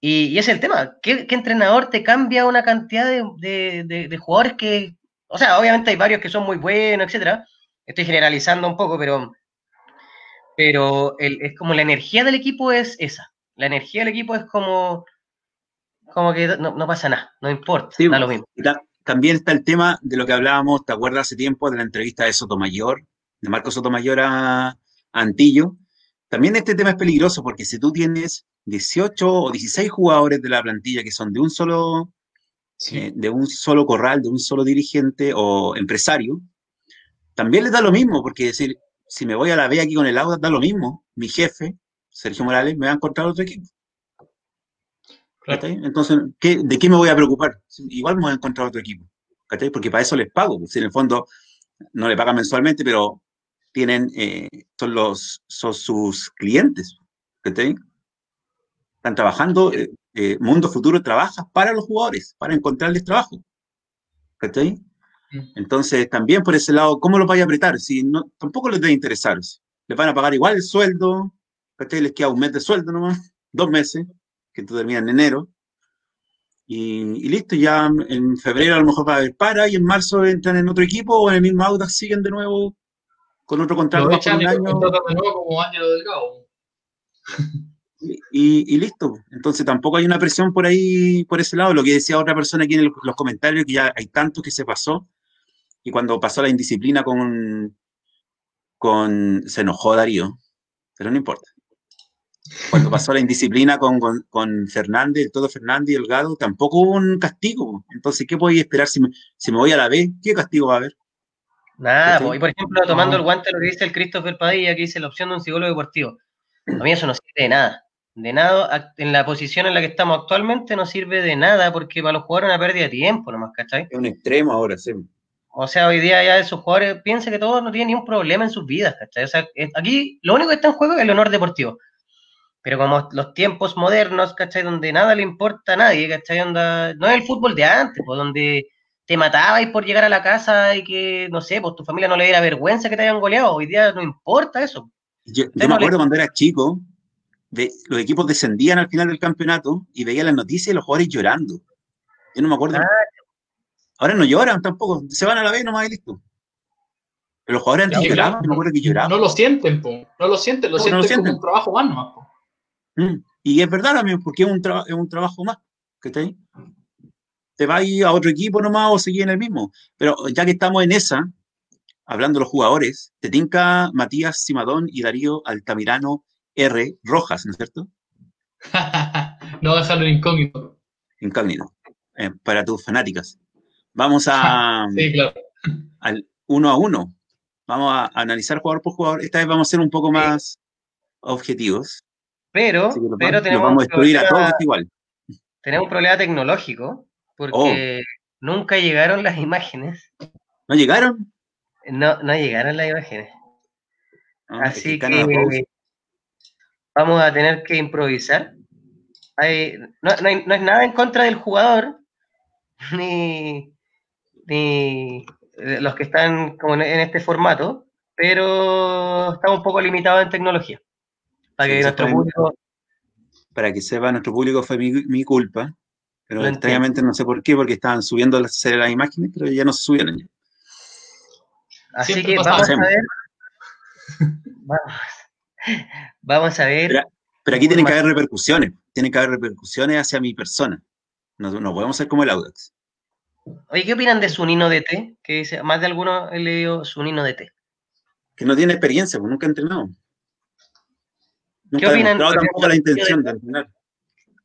Y, ese es el tema. ¿Qué, entrenador te cambia una cantidad de, de, jugadores que, o sea, obviamente hay varios que son muy buenos, etcétera. Estoy generalizando un poco, pero pero es como la energía del equipo es esa. La energía del equipo es como, como que no, pasa nada, no importa, da lo mismo. también está el tema de lo que hablábamos, ¿te acuerdas hace tiempo de la entrevista de Sotomayor, de Marco Sotomayor a, Antillo? También este tema es peligroso porque si tú tienes 18 o 16 jugadores de la plantilla que son de un solo, eh, de un solo corral, de un solo dirigente o empresario, también les da lo mismo, porque decir, si me voy a la B aquí con el Auda, da lo mismo. Mi jefe, Sergio Morales, me va a encontrar otro equipo. Entonces, ¿de qué me voy a preocupar? Igual me voy a encontrar otro equipo. Porque para eso les pago. Si en el fondo no le pagan mensualmente, pero tienen, eh, son, los, son sus clientes. Están trabajando, eh, eh, Mundo Futuro trabaja para los jugadores, para encontrarles trabajo. ¿Cachai? Entonces, también por ese lado, ¿cómo lo vaya a apretar? Si no, tampoco les debe interesar. Les van a pagar igual el sueldo, ¿cachai? Les queda un mes de sueldo nomás, dos meses, que tú terminas en enero. Y, listo, ya en febrero a lo mejor va a haber para y en marzo entran en otro equipo o en el mismo Audax siguen de nuevo con otro contrato un año. De nuevo como Y, y, listo. Entonces tampoco hay una presión por ahí, por ese lado. Lo que decía otra persona aquí en los comentarios, que ya hay tantos que se pasó, y cuando pasó la indisciplina con, con se enojó Darío, pero no importa. Cuando pasó la indisciplina con, con, Fernández, todo Fernández y Elgado, tampoco hubo un castigo. Entonces, ¿qué podéis esperar si me, si me voy a la B? ¿Qué castigo va a haber? Nada, y por ejemplo, tomando el guante lo que dice el Christopher Padilla, que dice la opción de un psicólogo deportivo. A mí eso no sirve de nada. De nada, en la posición en la que estamos actualmente no sirve de nada porque para los jugadores es una pérdida de tiempo nomás, ¿cachai? Es un extremo ahora, sí. O sea, hoy día ya esos jugadores piensan que todos no tienen ni un problema en sus vidas, ¿cachai? O sea, aquí lo único que está en juego es el honor deportivo. Pero como los tiempos modernos, ¿cachai? Donde nada le importa a nadie, ¿cachai? no es el fútbol de antes, pues donde te matabais por llegar a la casa y que, no sé, pues tu familia no le diera vergüenza que te hayan goleado. Hoy día no importa eso. Yo, me acuerdo cuando era chico, los equipos descendían al final del campeonato y veía las noticias y los jugadores llorando. Yo no me acuerdo. Ah, Ahora no lloran tampoco, se van a la vez nomás y listo. Pero los jugadores antes lloraban, me acuerdo que lloraban. No lo sienten, po. no lo sienten, lo, sienten, como un trabajo más nomás. Mm. Y es verdad también, porque es un, es un trabajo más. que ahí. Te vas a otro equipo nomás o seguir en el mismo. Pero ya que estamos en esa, hablando de los jugadores, te tinca Matías Simadón y Darío Altamirano R. Rojas, ¿no es cierto? no dejarlo incógnito. Incógnito. Eh, para tus fanáticas. Vamos a al uno a uno. Vamos a analizar jugador por jugador. Esta vez vamos a ser un poco más objetivos. Pero, pero tenemos vamos a destruir a todos igual. Tenemos un problema tecnológico porque oh. nunca llegaron las imágenes. ¿No llegaron? No, no llegaron las imágenes. Ah, Así que vamos a tener que improvisar. Hay- no, no hay- no es nada en contra del jugador, ni, ni los que están como en, en este formato, pero estamos un poco limitados en tecnología. Para que nuestro público Para que sepa, nuestro público fue mi, mi culpa. Pero Lo extrañamente no sé por qué, porque estaban subiendo las, las imágenes, pero ya no se subieron. ya. Así Siempre que vamos a ver. Vamos, vamos a ver. Pero- Pero aquí tienen que haber repercusiones. Tienen que haber repercusiones hacia mi persona. No, no podemos ser como el Audax. Oye, ¿qué opinan de Sunino DT? Que dice, más de alguno he leído Sunino DT. Que no tiene experiencia, pues nunca ha entrenado. Nunca ha opinan? demostrado tampoco la intención de entrenar.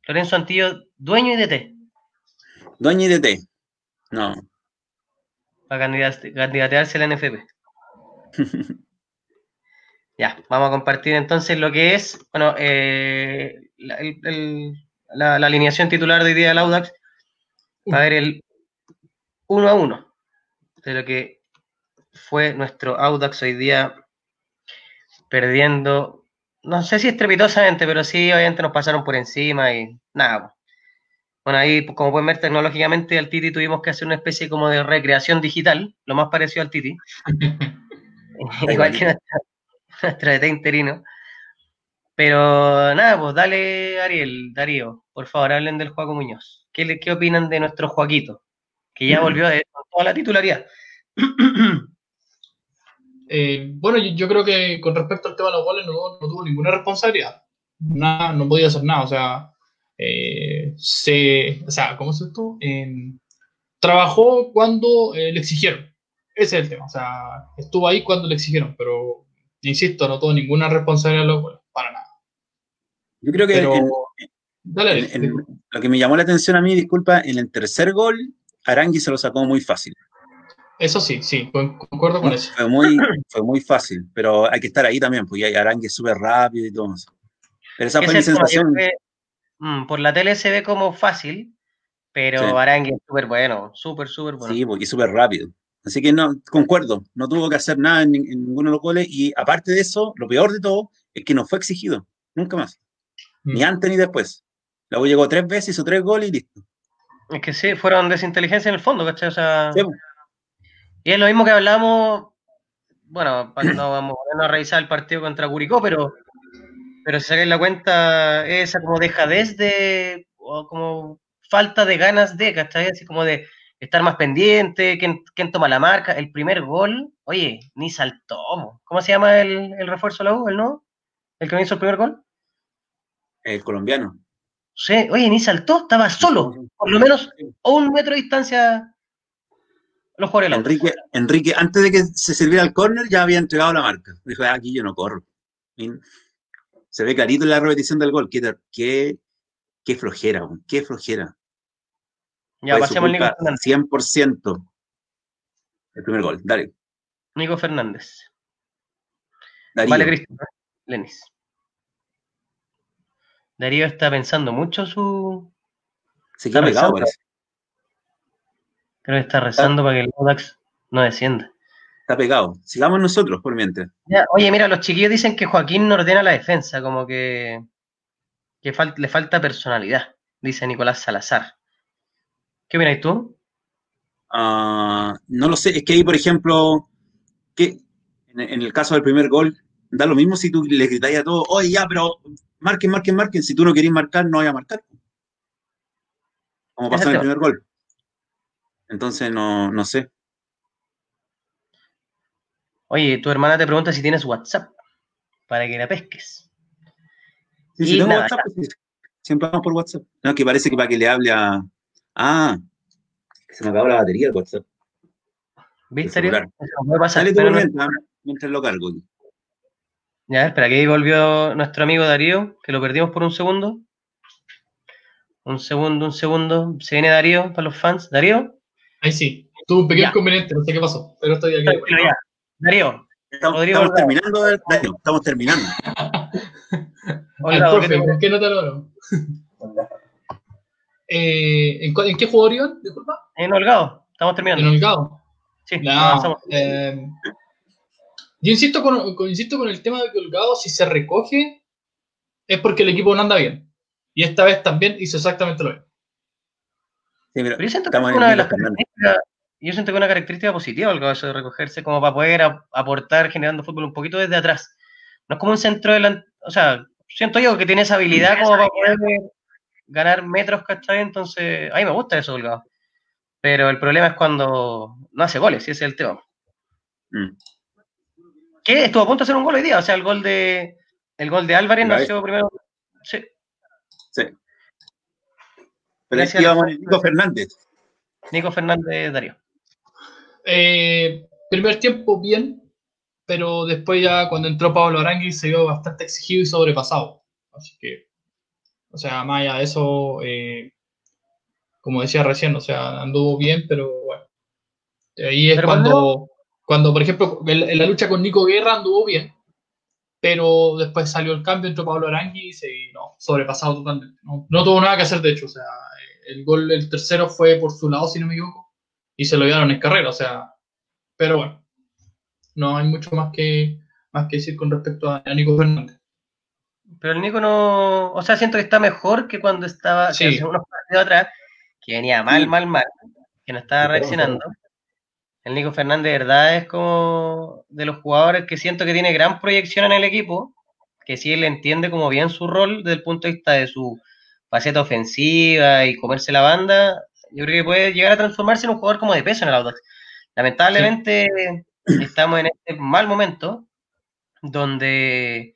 Lorenzo Antillo, dueño y DT, Dueño y DT. No. para candidat- candidatearse a la NFP. Ya, vamos a compartir entonces lo que es, bueno, eh, la, el- el- la- la alineación titular de hoy día del Audax. A ver el 1 a 1 de lo que fue nuestro Audax hoy día perdiendo, no sé si estrepitosamente, pero sí, obviamente nos pasaron por encima y nada. Bueno, ahí, como pueden ver, tecnológicamente al Titi tuvimos que hacer una especie como de recreación digital, lo más parecido al Titi. Igual que nuestra, nuestra DT interino. Pero nada, pues dale, Ariel, Darío, por favor, hablen del Juaco Muñoz. ¿Qué, le- qué opinan de nuestro Joaquito? Que ya volvió de, con toda la titularidad. Eh, bueno, yo, yo creo que con respecto al tema de los goles no, no tuvo ninguna responsabilidad. Nada, no podía hacer nada. O sea, eh, se, o sea, ¿cómo es esto? Trabajó cuando eh, le exigieron. Ese es el tema. O sea, estuvo ahí cuando le exigieron, pero insisto, no tuvo ninguna responsabilidad los goles, para nada. Yo creo que Pero, dale, en- lo que me llamó la atención a mí, disculpa, en el tercer gol, Arangui se lo sacó muy fácil. eso sí, sí, con- concuerdo con eso. Fue muy, fue muy fácil, pero hay que estar ahí también, porque hay Arangui es súper rápido y todo eso. Pero esa fue mi sensación. mm, por la tele se ve como fácil, pero Sí. Arangui es súper bueno, súper, súper bueno. Sí, porque es súper rápido. Así que no, concuerdo, no tuvo que hacer nada en ninguno de los goles y aparte de eso, lo peor de todo es que no fue exigido, nunca más, ni Mm. antes ni después. Luego llegó tres veces, hizo tres goles y listo. Es que sí, fueron desinteligencia en el fondo, ¿cachai? O sea, Sí, y es lo mismo que hablamos, bueno, no vamos a revisar el partido contra Curicó, pero, pero si sacáis la cuenta, esa como dejadez de, o como falta de ganas de, ¿cachai? Así como de estar más pendiente, quién, quién toma la marca, el primer gol, oye, ni saltó, mo. ¿cómo se llama el, el refuerzo de la U, el no? ¿El que me hizo el primer gol? El colombiano. Sí, oye, ni saltó, estaba solo, por lo menos a un metro de distancia los jugadores. Enrique, Enrique, antes de que se sirviera el córner, ya había entregado la marca. Dijo, "Ah, aquí yo no corro. Se ve clarito en la repetición del gol. Qué, qué, qué flojera, qué flojera. Ya, Fue pasemos al Nico Fernández. 100%. El primer gol. Dale. Nico Fernández. Darío. Vale, Cristian. Lenis. Darío está pensando mucho su. Se queda está pegado, rezando. parece. Creo que está rezando para que el Audax no descienda. Está pegado. Sigamos nosotros por mientras. Ya, oye, mira, los chiquillos dicen que Joaquín no ordena la defensa, como que, que fal- le falta personalidad, dice Nicolás Salazar. ¿Qué opinas tú? Ah, no lo sé, es que ahí, por ejemplo, que en, en el caso del primer gol, da lo mismo si tú le gritáis a todos, oye, ya, pero marquen, marquen, marquen. Si tú no querés marcar, no vaya a marcar. Como pasó en el primer gol. Entonces, no, no sé. Oye, tu hermana te pregunta si tienes WhatsApp para que la pesques. Sí, sí, tengo nada, WhatsApp, pues, sí. siempre vamos por WhatsApp. No, que parece que para que le hable a. Ah, se me acabó la batería del WhatsApp. ¿Viste, El. Eso no puede pasar. Dale tú pero mientras, mientras lo cargo. Ya, espera, que ahí volvió nuestro amigo Darío, que lo perdimos por un segundo. Un segundo, un segundo. Se viene Darío para los fans. Darío, Ahí sí. Tuve un pequeño inconveniente, no sé qué pasó, pero estoy aquí. ya. Darío, Estamos, Rodrigo estamos terminando, Darío, estamos terminando. Al Holgado, ¿qué profe, te- ¿con qué nota lo hablamos? eh, ¿en, en qué jugador iban? Disculpa. en Holgado, estamos En terminando. Holgado. Sí, No, eh, yo insisto con, con- insisto con el tema de que Holgado, si se recoge, es porque el equipo no anda bien. Y esta vez también hizo exactamente lo mismo. Sí, pero Pero yo siento que es una de las características, yo siento que es una característica positiva el eso de recogerse como para poder a- aportar generando fútbol un poquito desde atrás. No es como un centro delante, o sea, siento yo que tiene esa habilidad como para poder ganar metros, ¿cachai? Entonces, a mí me gusta eso, Holgado. Pero el problema es cuando no hace goles, y ese es el tema. Mm. Que estuvo a punto de hacer un gol hoy día, o sea, el gol de el gol de Álvarez La nació primero. Sí, Sí. Pero es Gracias. que íbamos Nico Fernández. Nico Fernández Darío. Eh, primer tiempo bien, pero después ya cuando entró Pablo Arangui se vio bastante exigido y sobrepasado. Así que, o sea, más allá de eso, eh, como decía recién, o sea, anduvo bien, pero bueno. Ahí es Pero cuando, cuando, por ejemplo, en, la lucha con Nico Guerra anduvo bien, pero después salió el cambio, entró Pablo Arangui y se no, sobrepasado totalmente. No, no tuvo nada que hacer, de hecho, o sea, el gol, el tercero fue por su lado, si no me equivoco, y se lo dieron en carrera, o sea, pero bueno, no hay mucho más que, más que decir con respecto a, a Nico Fernández. Pero el Nico no. O sea, siento que está mejor que cuando estaba Sí. que hace unos partidos atrás, que venía mal, mal, mal, que no estaba reaccionando. El Nico Fernández, de verdad, es como de los jugadores que siento que tiene gran proyección en el equipo, que sí él entiende como bien su rol desde el punto de vista de su faceta ofensiva y comerse la banda. Yo creo que puede llegar a transformarse en un jugador como de peso en el Audax. Lamentablemente, estamos en este mal momento donde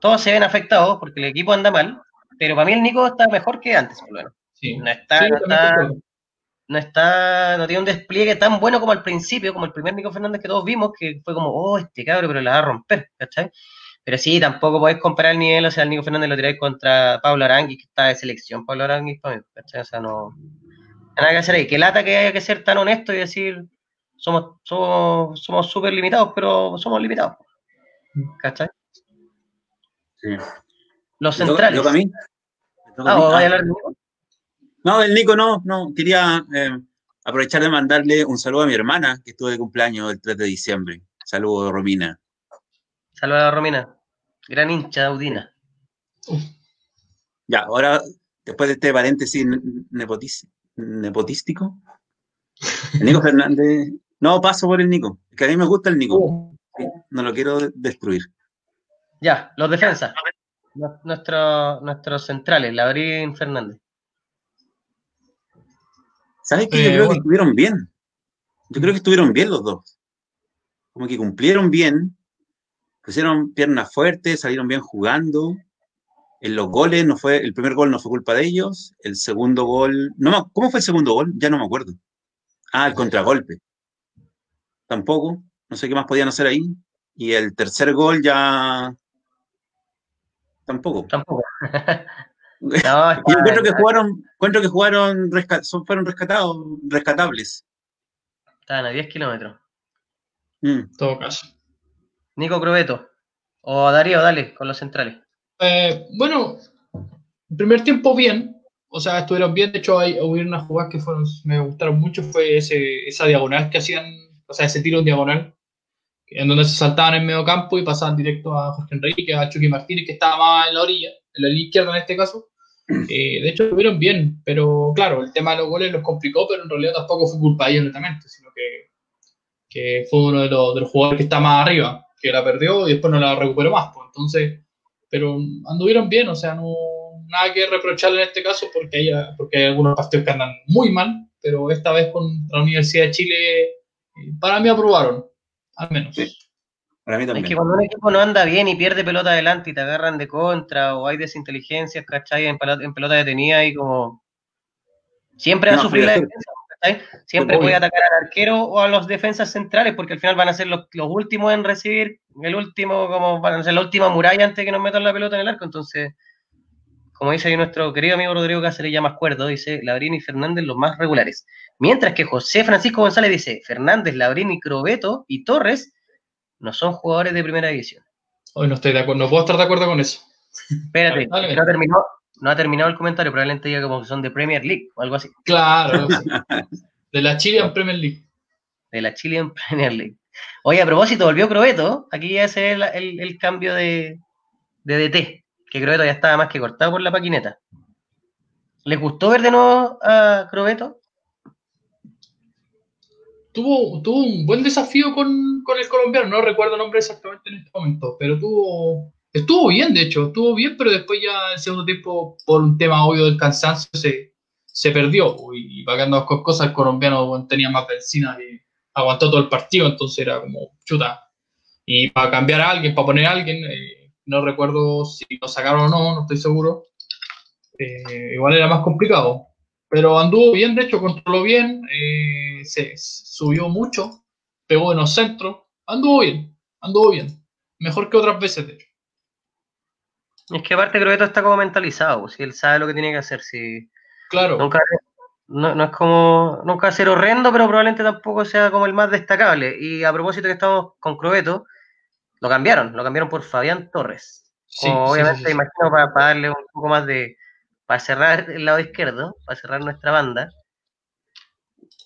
todos se ven afectados porque el equipo anda mal, pero para mí el Nico está mejor que antes, por lo menos. Sí, No está, Sí, no está. No está, no tiene un despliegue tan bueno como al principio, como el primer Nico Fernández que todos vimos, que fue como, oh, este cabro, pero la va a romper, ¿cachai? Pero sí, tampoco podéis comparar el nivel, o sea, el Nico Fernández lo tiráis contra Pablo Arangui, que está de selección, Pablo Arangui, para mí, ¿cachai? O sea, no, nada que hacer ahí. Que lata que haya que ser tan honesto y decir, somos somos somos súper limitados, pero somos limitados, ¿cachai? Sí. Los ¿Me toca- centrales. me toca a mí? ¿Me toca a Ah, a Ah. hablar de? No, del Nico no, no. Quería eh, aprovechar de mandarle un saludo a mi hermana, que estuvo de cumpleaños el 3 de diciembre. Saludo, Romina. Saludos a Romina, gran hincha de Audina. Ya, ahora, después de este paréntesis nepotístico, el Nico Fernández. No, paso por el Nico, que a mí me gusta el Nico. Sí, no lo quiero de- destruir. Ya, los defensas. Nu- Nuestro, nuestros centrales, Labrín Fernández. ¿Sabes qué? Eh, Yo creo que estuvieron bien. Yo creo que estuvieron bien los dos. Como que cumplieron bien, pusieron piernas fuertes, salieron bien jugando. En los goles no fue, el primer gol no fue culpa de ellos, el segundo gol, no, ¿cómo fue el segundo gol? Ya no me acuerdo. Ah, el contragolpe. Tampoco, no sé qué más podían hacer ahí. Y el tercer gol ya tampoco. Tampoco. No, Y está- encuentro que jugaron, encuentro que jugaron, resca- son- fueron rescatados, rescatables. estaban a 10 kilómetros. Mm. en todo caso. Nico Crobeto. O Darío, dale, con los centrales. Eh, bueno, el primer tiempo bien, o sea, estuvieron bien, de hecho hay, hubo unas jugadas que fueron, me gustaron mucho, fue ese, esa diagonal que hacían, o sea, ese tiro en diagonal, en donde se saltaban en medio campo y pasaban directo a Jorge Enrique, a Chucky Martínez, que estaba más en la orilla, en la orilla izquierda en este caso. Eh, de hecho, estuvieron bien, pero claro, el tema de los goles los complicó, pero en realidad tampoco fue culpa de ellos netamente, sino que, que fue uno de los, de los jugadores que está más arriba, que la perdió y después no la recuperó más. Pues, entonces, pero anduvieron bien, o sea, no nada que reprocharle en este caso porque hay, porque hay algunos partidos que andan muy mal, pero esta vez con la Universidad de Chile, eh, para mí aprobaron, al menos. Sí. Para mí Es que cuando un equipo no anda bien y pierde pelota adelante y te agarran de contra o hay desinteligencias, ¿cachai? En pelota, en pelota detenida y como... Siempre va a sufrir la defensa, ¿cachai? Siempre Obvio. puede atacar al arquero o a los defensas centrales porque al final van a ser los, los últimos en recibir, el último, como van a ser la última muralla antes de que nos metan la pelota en el arco. Entonces, como dice ahí nuestro querido amigo Rodrigo Cáceres, ya más cuerdo, dice Labrín y Fernández los más regulares. Mientras que José Francisco González dice Fernández, Labrín y Crobeto y Torres no son jugadores de primera división. Hoy no estoy de acuerdo, no puedo estar de acuerdo con eso. Espérate, no, ha terminado, no ha terminado el comentario, probablemente diga como que son de Premier League o algo así. Claro, de la Chilean Premier League. de la Chilean Premier League. Oye, a propósito, volvió Crobeto. Aquí ya se ve el, el, cambio de, de, DT, que Crobeto ya estaba más que cortado por la paquineta. ¿Les gustó ver de nuevo a Crobeto? Tuvo, tuvo un buen desafío con, con el colombiano, no recuerdo el nombre exactamente en este momento, pero tuvo, estuvo bien, de hecho, estuvo bien, pero después ya el segundo tiempo, por un tema obvio del cansancio, se, se perdió. Y, pagando las cosas, el colombiano tenía más benzina y aguantó todo el partido, entonces era como chuta. Y para cambiar a alguien, para poner a alguien, eh, no recuerdo si lo sacaron o no, no estoy seguro. Eh, igual era más complicado. Pero anduvo bien, de hecho, controló bien, eh, se subió mucho, pegó en los centros, anduvo bien, anduvo bien. Mejor que otras veces, de hecho. Es que aparte creo que todo está como mentalizado, si él sabe lo que tiene que hacer, si Claro. Nunca, no, es como, nunca va a ser horrendo, pero probablemente tampoco sea como el más destacable. Y a propósito que estamos con Crobeto, lo cambiaron, lo cambiaron por Fabián Torres. obviamente, imagino para, darle un poco más de, para cerrar el lado izquierdo, para cerrar nuestra banda.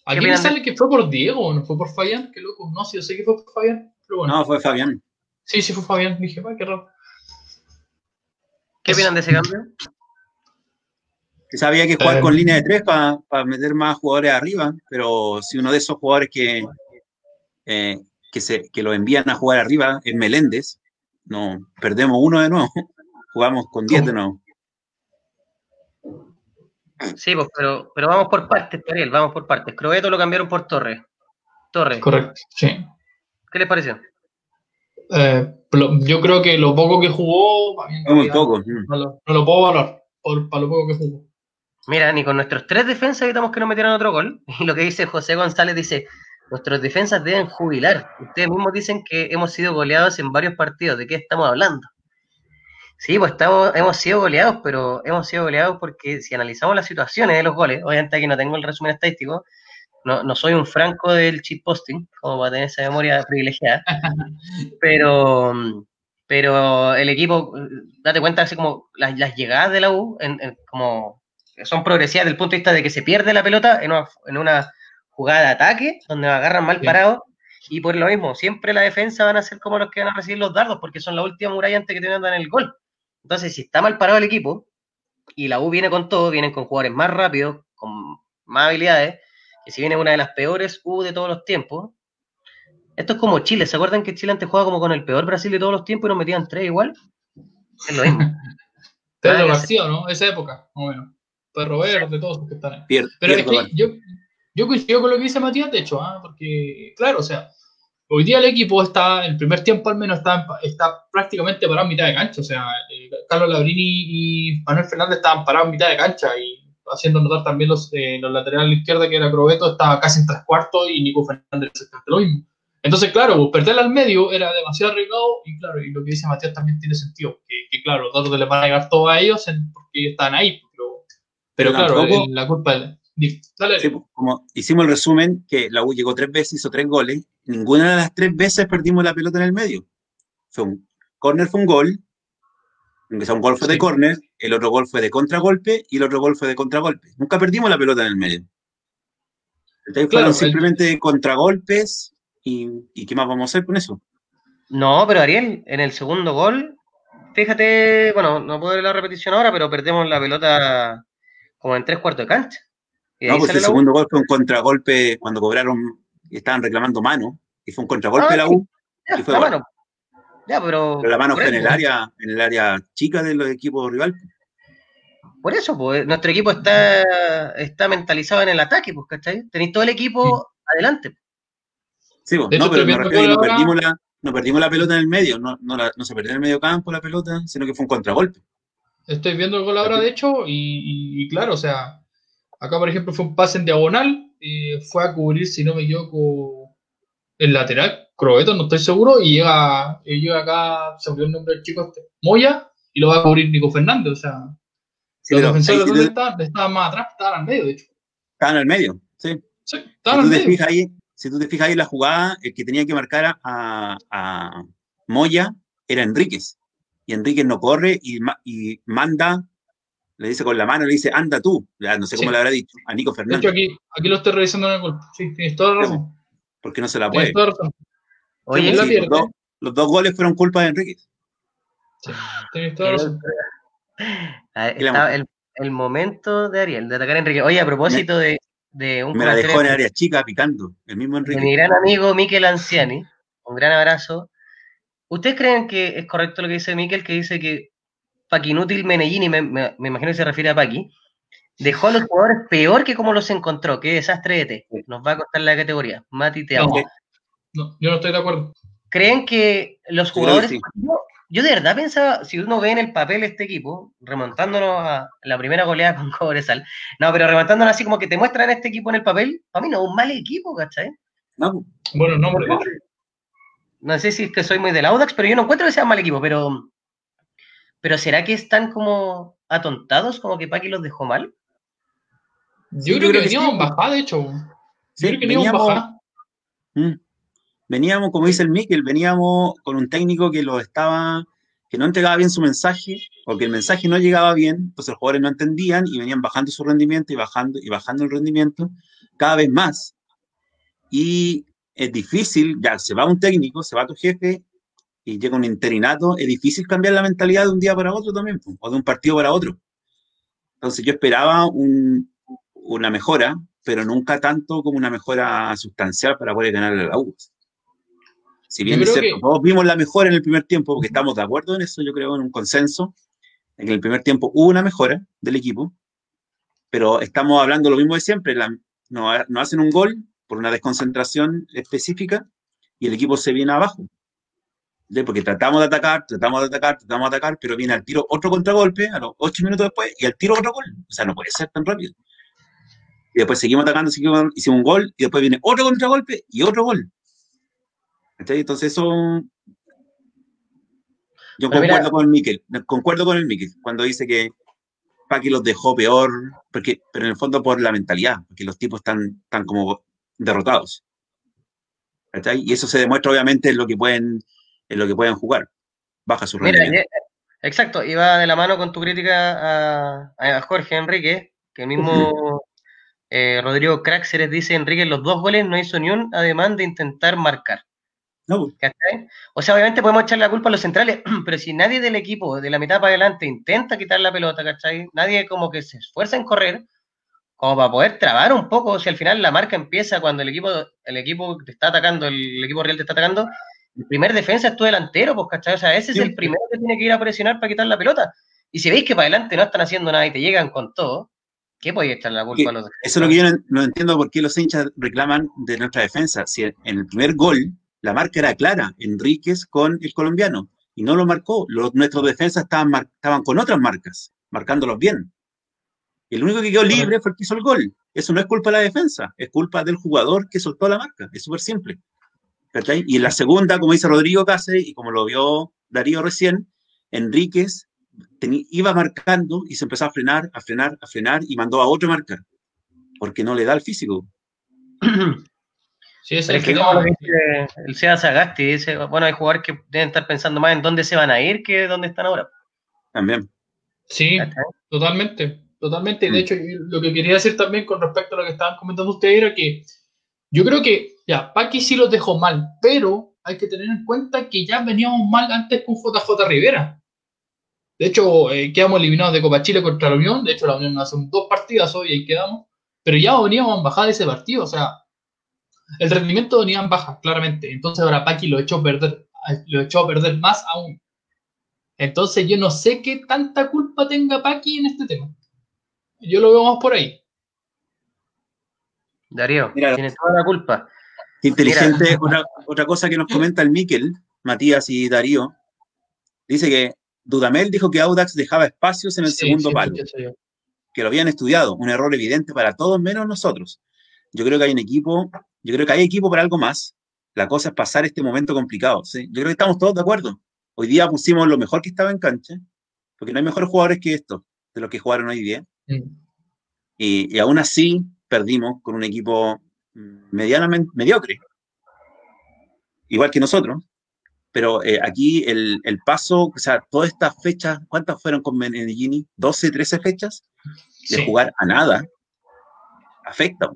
Aquí me sale que fue por Diego, no fue por Fabián, qué loco. No, sí, yo sé que fue por Fabián, pero bueno. No, fue Fabián. Sí, sí fue Fabián. Dije, va, qué raro. ¿Qué opinan de ese cambio? Quizá había que jugar con línea de tres para meter más jugadores arriba, pero si uno de esos jugadores que, eh, que, se, que lo envían a jugar arriba es Meléndez, no, perdemos uno de nuevo, jugamos con 10 de nuevo. Sí, pues, pero, pero vamos por partes, Ariel, vamos por partes. Croeto lo cambiaron por Torres. Torres. Correcto, sí. ¿Qué les pareció? Eh, yo creo que lo poco que jugó, muy poco. Mm. No, lo, no lo puedo valorar por, para lo poco que jugó. Mira, ni con nuestros tres defensas evitamos que nos metieran otro gol. Y lo que dice José González dice, nuestros defensas deben jubilar. Ustedes mismos dicen que hemos sido goleados en varios partidos. ¿De qué estamos hablando? Sí, pues estamos, hemos sido goleados, pero hemos sido goleados porque si analizamos las situaciones de los goles, obviamente aquí no tengo el resumen estadístico, no, no soy un franco del cheat posting, como para tener esa memoria privilegiada, pero, pero el equipo, date cuenta, así como las, llegadas de la U, en, como son progresivas desde el punto de vista de que se pierde la pelota en una, jugada de ataque, donde agarran mal parado, y por lo mismo, siempre la defensa van a ser como los que van a recibir los dardos, porque son la última muralla antes que te en el gol. Entonces, si está mal parado el equipo, y la U viene con todo, vienen con jugadores más rápidos, con más habilidades, que si viene una de las peores U de todos los tiempos, esto es como Chile, ¿se acuerdan que Chile antes jugaba como con el peor Brasil de todos los tiempos y nos metían tres igual? Es lo mismo. Pedro García, ¿no? Esa época, más o menos. Perro Verde, todos los que están ahí. Pero es que yo, yo coincido con lo que dice Matías, de hecho, ¿ah? porque, claro, o sea, hoy día el equipo está, el primer tiempo al menos, está, está prácticamente parado en mitad de cancha. O sea, eh, Carlos Labrini y Manuel Fernández estaban parados en mitad de cancha y haciendo notar también los, eh, los laterales a la izquierda, que era Probeto, estaba casi en tres cuartos y Nico Fernández lo mismo. Entonces, claro, pues, perderla al medio era demasiado arriesgado y claro, y lo que dice Matías también tiene sentido, que, claro, los datos le van a llegar todo a ellos porque están ahí, pero claro, la culpa es... Dale. Pues, como hicimos el resumen, que la U llegó tres veces, hizo tres goles, ninguna de las tres veces perdimos la pelota en el medio. Fue un córner fue un gol, un gol fue de córner, el otro gol fue de contragolpe y el otro gol fue de contragolpe. Nunca perdimos la pelota en el medio. Entonces fueron simplemente contragolpes y, y, ¿qué más vamos a hacer con eso? No, pero Ariel, en el segundo gol, fíjate, bueno, no puedo ver la repetición ahora, pero perdemos la pelota como en tres cuartos de cancha. No, pues el segundo gol fue un contragolpe cuando cobraron y estaban reclamando mano, y fue un contragolpe de la U. y fue la mano. Ya, pero, la mano fue en el área, en el área chica de los equipos rival. Por eso, pues, nuestro equipo está, está mentalizado en el ataque, pues, ¿cachai? Tenéis todo el equipo adelante. Sí, pues, no, pero me refiero no perdimos, la, no perdimos la pelota en el medio, no, no, no se perdió en el medio campo la pelota, sino que fue un contragolpe. Estoy viendo el gol ahora, de hecho, y, claro, o sea, acá por ejemplo fue un pase en diagonal, y fue a cubrir, si no me equivoco, el lateral, Crobeto, no estoy seguro, y llega, llega acá, se olvidó el nombre del chico este, Moya, y lo va a cubrir Nico Fernández, o sea, los defensores dónde estaban, estaban más atrás, estaban al medio, de hecho. Estaban al medio, sí. Sí, estaban al medio. ahí, si tú te fijas ahí la jugada, el que tenía que marcar a, a Moya era Enríquez y Enrique no corre y, y, manda, le dice con la mano, le dice, anda tú, ya no sé cómo le habrá dicho, a Nico Fernández. De hecho, aquí, aquí lo estoy revisando en el golpe, sí, tienes toda la razón. porque no se la puede. Oye, sí, los, dos, los, dos, goles fueron culpa de Enrique. Sí, tienes toda razón. Estaba el, el, momento de Ariel, de atacar a Enrique. Oye, a propósito de, de un... Me la dejó en área chica picando, el mismo Enrique. mi gran amigo Miquel Anciani, un gran abrazo. ¿Ustedes creen que es correcto lo que dice Miquel, que dice que Paquinútil Menellini, me, me, me, imagino que se refiere a Paqui, dejó a los jugadores peor que como los encontró? Qué desastre de té. Nos va a costar la categoría. Mati, te amo. No, yo no estoy de acuerdo. ¿Creen que los jugadores... Sí. Yo, yo, de verdad pensaba, si uno ve en el papel este equipo, remontándonos a la primera goleada con Cobresal, no, pero remontándonos así como que te muestran este equipo en el papel, para mí no es un mal equipo, ¿cachai? No. Bueno, no, no, no sé si es que soy muy del Audax, pero yo no encuentro que sea un mal equipo, pero pero ¿será que están como atontados, como que Paqui los dejó mal? Yo, creo, que, veníamos sí. bajada, de hecho. Sí, creo que veníamos, bajada. Mm. Veníamos, como dice el Miquel, veníamos con un técnico que lo estaba, que no entregaba bien su mensaje, o que el mensaje no llegaba bien, entonces los jugadores no entendían y venían bajando su rendimiento y bajando y bajando el rendimiento cada vez más. Y es difícil, ya se va un técnico, se va tu jefe y llega un interinato, es difícil cambiar la mentalidad de un día para otro también, o de un partido para otro. Entonces yo esperaba un, una mejora, pero nunca tanto como una mejora sustancial para poder ganar la U. Si bien es cierto, que... todos vimos la mejora en el primer tiempo, porque estamos de acuerdo en eso, yo creo, en un consenso, en que en el primer tiempo hubo una mejora del equipo, pero estamos hablando lo mismo de siempre, la, no, no hacen un gol por una desconcentración específica y el equipo se viene abajo porque tratamos de atacar, tratamos de atacar, tratamos de atacar, pero viene al tiro otro contragolpe a los ocho minutos después y al tiro otro gol. O sea, no puede ser tan rápido. Y después seguimos atacando, seguimos, hicimos un gol y después viene otro contragolpe y otro gol. Entonces eso... Yo pero concuerdo mira, con el Miquel, concuerdo con el Miquel cuando dice que Paqui los dejó peor, porque, pero en el fondo por la mentalidad, porque los tipos están, están como derrotados. Y eso se demuestra obviamente en lo que pueden en lo que puedan jugar. Baja su Mira, rendimiento. Exacto, iba de la mano con tu crítica a, a Jorge Enrique, que el mismo eh, Rodrigo Craxeres dice, Enrique, en los dos goles no hizo ni un ademán de intentar marcar. No. ¿Cachai? O sea, obviamente podemos echar la culpa a los centrales, pero si nadie del equipo, de la mitad para adelante, intenta quitar la pelota, ¿cachai? Nadie como que se esfuerza en correr, como para poder trabar un poco, si al final la marca empieza cuando el equipo, el equipo te está atacando, el equipo real te está atacando, el primer defensa es tu delantero, pues, ¿cachai? O sea, ese es el primero que tiene que ir a presionar para quitar la pelota. Y si veis que para adelante no están haciendo nada y te llegan con todo, ¿qué podéis echar la culpa a los Eso es lo que yo no, no, entiendo por qué los hinchas reclaman de nuestra defensa. Si en el primer gol la marca era clara, Enríquez con el colombiano, y no lo marcó. Los, nuestros defensas estaban, mar, estaban con otras marcas, marcándolos bien. El único que quedó libre fue el que hizo el gol. Eso no es culpa de la defensa, es culpa del jugador que soltó la marca. Es súper simple. ¿Cachai? Y en la segunda, como dice Rodrigo Cáceres, y como lo vio Darío recién, Enríquez iba marcando y se empezó a frenar, a frenar, a frenar y mandó a otro a marcar, porque no le da el físico. Sí, es, es que como lo dice el Sea Sagasti, dice, bueno, hay jugadores que deben estar pensando más en dónde se van a ir que dónde están ahora. También. Sí, totalmente, totalmente. Mm. De hecho, lo que quería decir también con respecto a lo que estaban comentando ustedes era que yo creo que, ya, Paqui sí los dejó mal, pero hay que tener en cuenta que ya veníamos mal antes con JJ Rivera. De hecho, eh, quedamos eliminados de Copa Chile contra la Unión. De hecho, la Unión hace dos partidas hoy y ahí quedamos. Pero ya veníamos en bajada de ese partido. O sea, el rendimiento venía en baja, claramente. Entonces ahora Paqui lo echó a perder, lo echó a perder más aún. Entonces yo no sé qué tanta culpa tenga Paqui en este tema. Yo lo veo más por ahí. Darío, Mira, tiene toda la culpa. Inteligente, otra, otra, cosa que nos comenta el Miquel, Matías y Darío, dice que Dudamel dijo que Audax dejaba espacios en el sí, segundo sí, palo, que lo habían estudiado, un error evidente para todos menos nosotros. Yo creo que hay un equipo, yo creo que hay equipo para algo más. La cosa es pasar este momento complicado. ¿sí? Yo creo que estamos todos de acuerdo. Hoy día pusimos lo mejor que estaba en cancha, porque no hay mejores jugadores que estos, de los que jugaron hoy día. Mm. Y, y aún así, perdimos con un equipo medianamente mediocre, igual que nosotros. Pero eh, aquí el, el, paso, o sea, todas estas fechas, ¿cuántas fueron con Menegini? ¿12, 13 fechas? De sí. jugar a nada, afecta.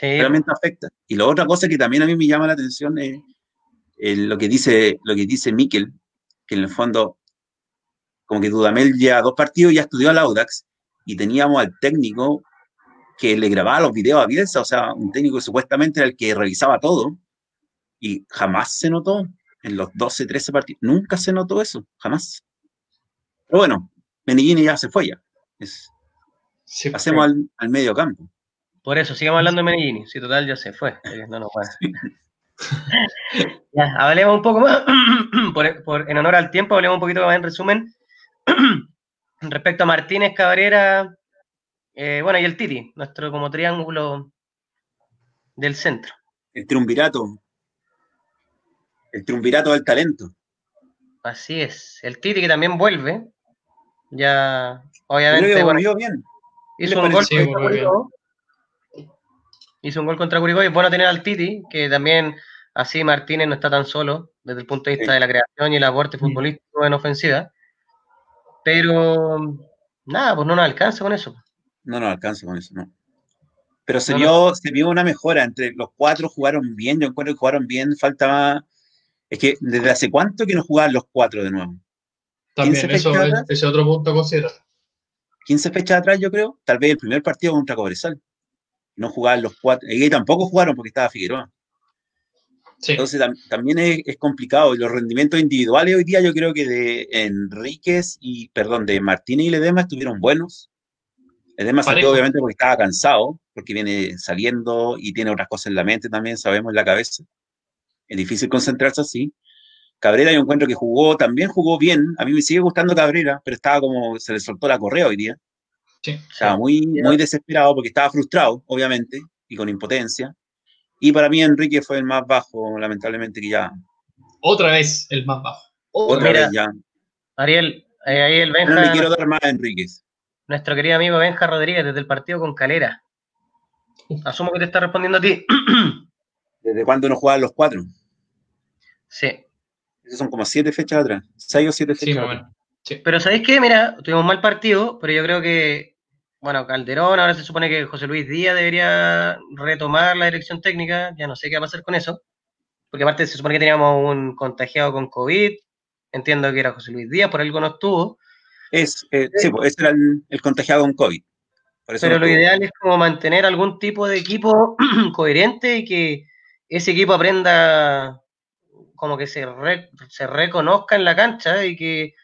realmente afecta. Y la otra cosa que también a mí me llama la atención es lo que dice, lo que dice Miquel, que en el fondo, como que Dudamel ya dos partidos ya estudió al Audax y teníamos al técnico que le grababa los videos a Bielsa, o sea, un técnico que supuestamente era el que revisaba todo y jamás se notó en los 12, 13 partidos, nunca se notó eso, jamás. Pero bueno, Menigini ya se fue ya. pasemos al, medio campo. Por eso, sigamos hablando de Menigini, si total ya se fue. No, no, ya, hablemos un poco más, por, en honor al tiempo, hablemos un poquito más en resumen respecto a Martínez Cabrera, eh, bueno, y el Titi, nuestro como triángulo del centro. El triunvirato. El triunvirato del talento. Así es. El Titi que también vuelve. Ya, obviamente. bien. Hizo un, gol contra Curicó. hizo un gol contra Curicó y es bueno tener al Titi, que también así Martínez no está tan solo desde el punto de vista de la creación y el aporte futbolístico en ofensiva. Pero nada, pues no nos alcanza con eso. No nos alcanza con eso, no. Pero se, vio, se vio una mejora. Entre los cuatro jugaron bien, yo encuentro que jugaron bien. Faltaba. Es que desde hace cuánto que no jugaban los cuatro de nuevo. También, eso es otro punto a considerar. 15 fechas atrás, yo creo. Tal vez el primer partido contra Cobresal. No jugaban los cuatro. Y tampoco jugaron porque estaba Figueroa. Entonces también es, complicado. Y los rendimientos individuales hoy día yo creo que de Enríquez y, perdón, de Martínez y Ledema estuvieron buenos. Ledema salió obviamente porque estaba cansado, porque viene saliendo y tiene otras cosas en la mente también, sabemos, en la cabeza. Es difícil concentrarse así. Cabrera yo encuentro que jugó, también jugó bien. A mí me sigue gustando Cabrera, pero estaba como, se le soltó la correa hoy día. estaba muy, muy desesperado porque estaba frustrado, obviamente, y con impotencia. Y para mí Enrique fue el más bajo, lamentablemente que ya. Otra vez el más bajo. Otra vez ya. Ariel, eh, ahí el Benja. No le quiero dar más a Enrique. Nuestro querido amigo Benja Rodríguez desde el partido con Calera. Asumo que te está respondiendo a ti. ¿Desde cuándo no jugaban los cuatro? Sí. Esos son como siete fechas atrás. Seis o siete fechas sí, Pero ¿sabéis qué? Mira, tuvimos mal partido, pero yo creo que bueno, Calderón, ahora se supone que José Luis Díaz debería retomar la dirección técnica, ya no sé qué va a pasar con eso, porque aparte se supone que teníamos un contagiado con COVID, entiendo que era José Luis Díaz, por algo no estuvo. Es, eh, sí, pues ese era el, contagiado con COVID. Pero lo ideal es como mantener algún tipo de equipo coherente y que ese equipo aprenda como que se, se reconozca en la cancha y que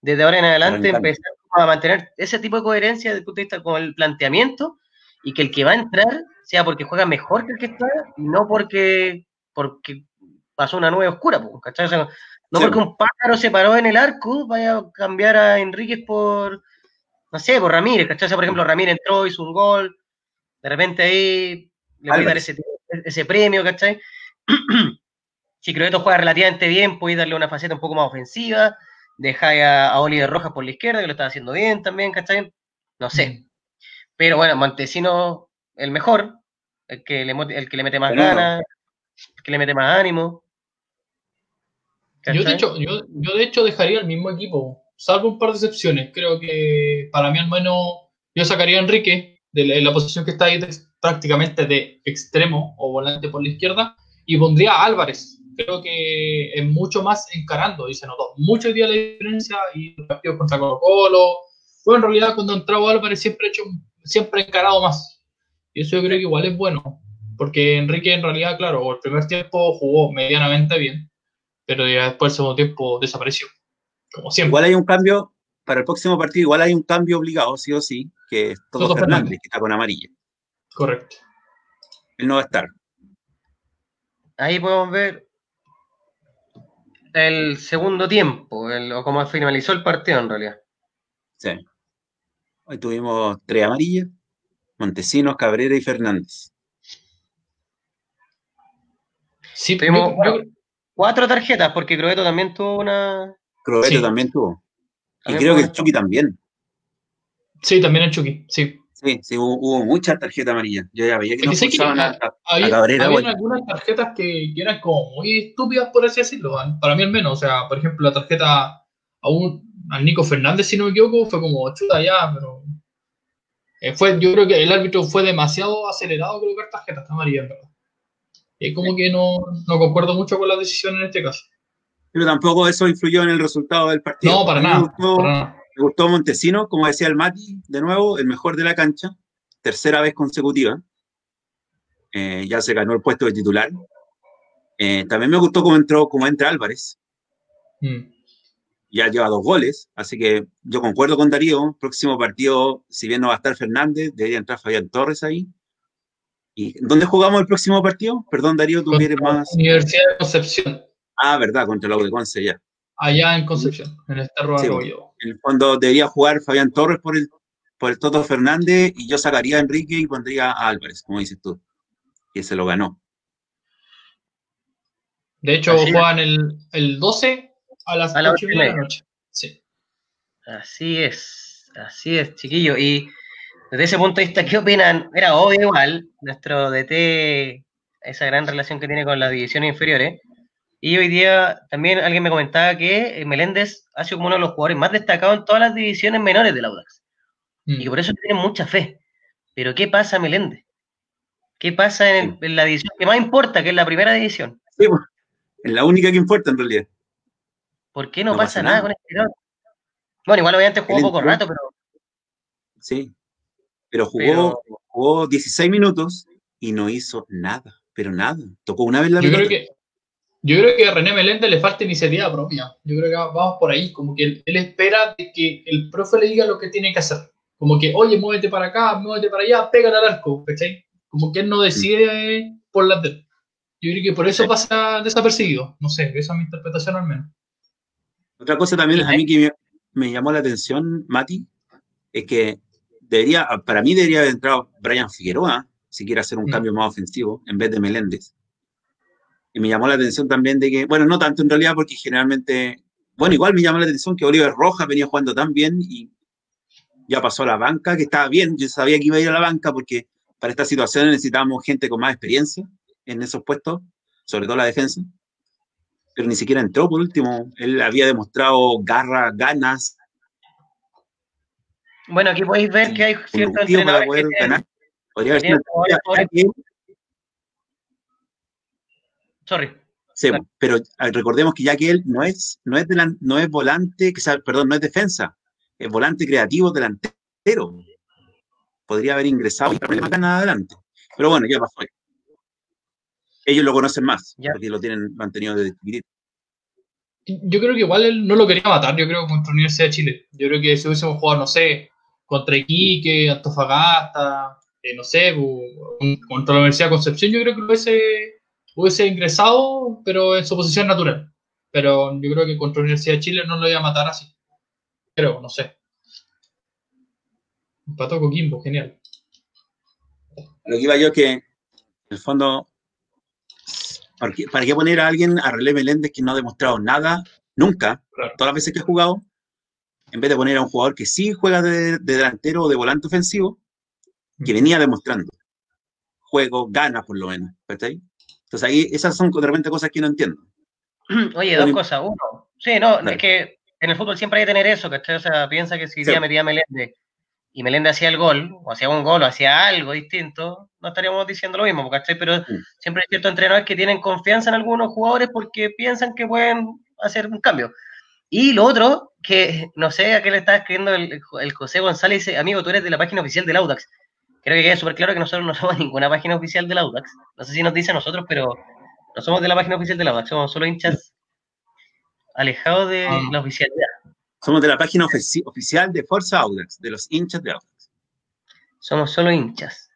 desde ahora en adelante empezar a mantener ese tipo de coherencia desde el punto de vista con el planteamiento y que el que va a entrar sea porque juega mejor que el que está y no porque, porque pasó una nube oscura, no porque un pájaro se paró en el arco, vaya a cambiar a Enríquez por, no sé, por Ramírez, ¿cachai? por ejemplo, Ramírez entró, hizo un gol, de repente ahí le voy a dar ese, ese premio, ¿cachai? si Croeto juega relativamente bien, puede darle una faceta un poco más ofensiva, dejáis a, Oliver Rojas por la izquierda, que lo está haciendo bien también, ¿cachai? No sé. Mm. Pero bueno, Montesino, el mejor, el que le, el que le mete más ganas, el que le mete más ánimo. Yo de, hecho, yo, de hecho dejaría el mismo equipo, salvo un par de excepciones. Creo que para mí al menos yo sacaría a Enrique de la, posición que está ahí prácticamente de extremo o volante por la izquierda y pondría a Álvarez creo que es mucho más encarando y se notó mucho día la diferencia y el partido contra Colo Colo. Bueno, en realidad cuando entraba Álvarez siempre hecho, siempre encarado más. Y eso yo creo que igual es bueno, porque Enrique en realidad, claro, el primer tiempo jugó medianamente bien, pero ya después el segundo tiempo desapareció, como siempre. Igual hay un cambio, para el próximo partido igual hay un cambio obligado, sí o sí, que es todo Fernández, que está con amarilla. Correcto. Él no va a estar. Ahí podemos ver el segundo tiempo, o cómo finalizó el partido en realidad. Sí. Hoy tuvimos tres amarillas, Montesinos, Cabrera y Fernández. Sí, tuvimos cuatro tarjetas, porque Croeto también tuvo una. Croeto también tuvo. Y creo que el Chucky también. Sí, también el Chucky, sí. Sí, sí, hubo, muchas tarjetas amarillas. Yo ya veía que no usaban a, había, Cabrera. Había algunas tarjetas que, eran como muy estúpidas, por así decirlo. Para mí al menos. O sea, por ejemplo, la tarjeta a un, al Nico Fernández, si no me equivoco, fue como chuta ya, pero... Eh, fue, yo creo que el árbitro fue demasiado acelerado con colocar tarjetas amarillas, en verdad. Es como que no, no concuerdo mucho con la decisión en este caso. Pero tampoco eso influyó en el resultado del partido. No, para A mí nada. Me gustó, para nada. me gustó Montesino, como decía el Mati, de nuevo, el mejor de la cancha, tercera vez consecutiva. Eh, ya se ganó el puesto de titular. Eh, también me gustó cómo entró, cómo entra Álvarez. Mm. ya lleva dos goles, así que yo concuerdo con Darío, próximo partido, si bien no va a estar Fernández, debería entrar Fabián Torres ahí. ¿Y dónde jugamos el próximo partido? Perdón, Darío, tú que eres más... Universidad de Concepción, Ah, verdad, contra la U de Conce ya. allá en Concepción, en el Cerro Sí. En el fondo debería jugar Fabián Torres por el, por el Toto Fernández y yo sacaría a Enrique y pondría a Álvarez, como dices tú, que se lo ganó. De hecho, Así juegan el, el 12 a las A las 8 y media de la noche. Sí. Así es, así es, chiquillo. Y desde ese punto de vista, ¿qué opinan? Era obvio igual, nuestro DT, esa gran relación que tiene con las divisiones inferiores. Y hoy día también alguien me comentaba que Meléndez ha sido como uno de los jugadores más destacados en todas las divisiones menores del Audax. Mm. Y que por eso tienen mucha fe. Pero ¿qué pasa, Meléndez? ¿Qué pasa en, el- en la división que más importa, que es la primera división? Sí, pues, es la única que importa en realidad. ¿Por qué no, No pasa, pasa nada nada. con este? Bueno, igual obviamente jugó poco rato, pero Sí. Pero jugó, Pero- jugó 16 minutos y no hizo nada, pero nada. Tocó una vez la Yo pelota. creo que yo creo que a René Meléndez le falta iniciativa propia. Yo creo que vamos por ahí, como que él, él espera de que el profe le diga lo que tiene que hacer. Como que, oye, muévete para acá, muévete para allá, pégale al arco, ¿cachai? Como que él no decide eh, por la de. Yo creo que por eso Sí. pasa desapercibido. No sé, esa es mi interpretación al menos. Otra cosa también a mí que me, me llamó la atención, Mati, es que debería, para mí debería haber entrado Brian Figueroa, si quiere hacer un cambio más ofensivo, en vez de Meléndez. Y me llamó la atención también de que, bueno, no tanto en realidad, porque generalmente, bueno, igual me llamó la atención que Oliver Rojas venía jugando tan bien y ya pasó a la banca, que estaba bien. Yo sabía que iba a ir a la banca porque para esta situación necesitábamos gente con más experiencia en esos puestos, sobre todo la defensa. Pero ni siquiera entró por último. Él había demostrado garra, ganas, bueno, aquí podéis ver que hay ciertos entrenadores que tienen-. Podría haber sido Sorry. sí, pero recordemos que ya que él no es, no es, delan- no es volante, que sea- perdón, no es defensa, es volante creativo delantero. Podría haber ingresado y más ganas adelante. Pero bueno, ya pasó. Ellos lo conocen más, Ya. porque lo tienen mantenido desde chiquitito. Yo creo que igual él no lo quería matar, yo creo, contra la Universidad de Chile. Yo creo que si hubiésemos jugado, no sé, contra Iquique, Antofagasta, eh, no sé, contra la Universidad de Concepción, yo creo que lo hubiese, hubiese ingresado, pero en su posición natural. Pero yo creo que contra la Universidad de Chile no lo iba a matar así. Creo, no sé. Empató Coquimbo, genial. Lo que iba yo que, en el fondo, ¿para qué, para qué poner a alguien a Relé Meléndez que no ha demostrado nada, nunca, Claro. todas las veces que ha jugado, en vez de poner a un jugador que sí juega de, de delantero o de volante ofensivo, que venía demostrando juego, gana por lo menos, ¿cachai? Entonces ahí esas son de repente cosas que no entiendo. Oye, dos cosas. Uno, sí, no, es que en el fútbol siempre hay que tener eso, ¿cachai? O sea, piensa que si hoy Sí. día metía Meléndez y Meléndez hacía el gol, o hacía un gol, o hacía algo distinto, no estaríamos diciendo lo mismo, ¿cachai? Pero Mm. siempre hay ciertos entrenadores que tienen confianza en algunos jugadores porque piensan que pueden hacer un cambio. Y lo otro, que no sé a qué le está escribiendo el, el José González, dice, amigo, tú eres de la página oficial del Audax. Creo que quede súper claro que nosotros no somos ninguna página oficial del Audax. No sé si nos dice a nosotros, pero no somos de la página oficial del Audax, somos solo hinchas alejados de Ah. la oficialidad. Somos de la página ofici- oficial de Forza Audax, de los hinchas de Audax. Somos solo hinchas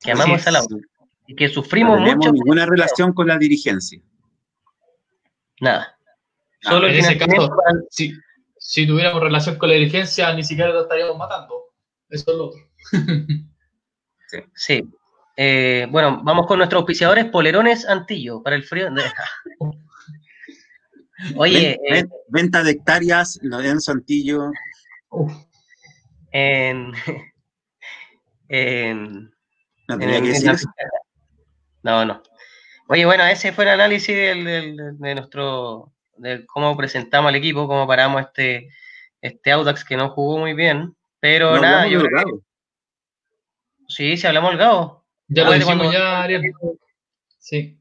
que Así amamos al Audax y que No sufrimos tenemos mucho. ninguna relación con la dirigencia. Nada. Ah, Solo en ese caso- para- Si, si tuviéramos relación con la dirigencia, ni siquiera lo estaríamos matando. Eso es lo otro. Sí. Eh, bueno, vamos con nuestros auspiciadores, Polerones Antillo, para el frío. Oye, Ven- eh, ven- venta de hectáreas, Lorenzo Antillo. En, en, No en- tenía que en decir. No, no. Oye, bueno, ese fue el análisis del- del- de nuestro, de cómo presentamos al equipo, cómo paramos este, este Audax que no jugó muy bien, pero No nada, yo creo que-. Sí, sí, hablamos holgado. Ya lo cuando- ya, Ariel. Sí,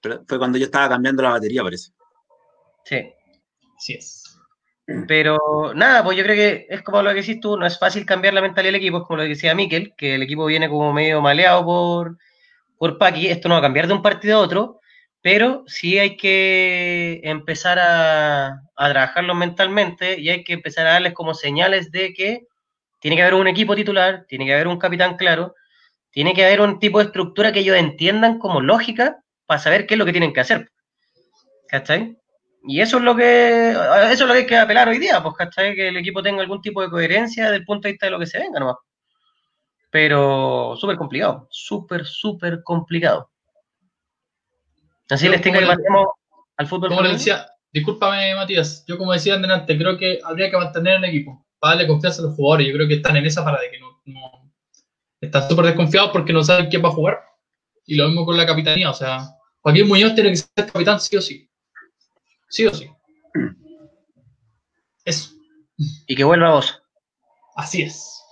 Pero fue cuando yo estaba cambiando la batería, parece. Sí. sí es. Pero nada, pues yo creo que es como lo que decís tú, no es fácil cambiar la mentalidad del equipo, es como lo que decía Miquel, que el equipo viene como medio maleado por, por Paqui, esto no va a cambiar de un partido a otro, pero sí hay que empezar a, a trabajarlos mentalmente y hay que empezar a darles como señales de que tiene que haber un equipo titular, tiene que haber un capitán claro, tiene que haber un tipo de estructura que ellos entiendan como lógica para saber qué es lo que tienen que hacer. ¿Cachai? Y eso es lo que eso es lo que hay que apelar hoy día, pues, ¿cachai? Que el equipo tenga algún tipo de coherencia desde el punto de vista de lo que se venga nomás. Pero súper complicado, súper, súper complicado. Así Yo, les tengo que pasemos al fútbol. Como le femenino. decía, discúlpame Matías, yo como decía antes, creo que habría que mantener el equipo, para darle confianza a los jugadores. Yo creo que están en esa para de que no, no- están súper desconfiados porque no saben quién va a jugar. Y lo mismo con la capitanía, o sea, Joaquín Muñoz tiene que ser capitán sí o sí. Sí o sí. Eso, Y que vuelva vos. así es.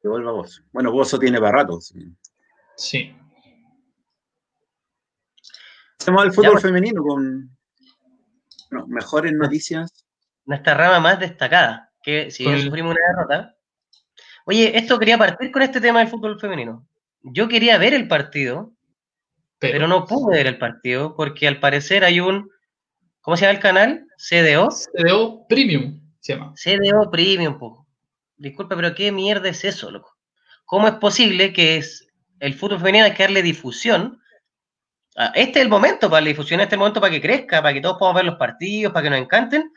Que vuelva vos. Bueno, Bozo tiene para rato. sí. Sí. Hacemos al fútbol pues. femenino con bueno, mejores noticias. Nuestra rama más destacada, que si sufrimos una derrota. Oye, esto quería partir con este tema del fútbol femenino. Yo quería ver el partido, Pero, pero no pude ver el partido porque al parecer hay un, ¿cómo se llama el canal? CDO. CDO Premium se llama. CDO Premium, po. Disculpa, pero ¿qué mierda es eso, loco? ¿Cómo es posible que es el fútbol femenino hay que darle difusión? Ah, Este es el momento para la difusión, este es el momento para que crezca, para que todos podamos ver los partidos, para que nos encanten.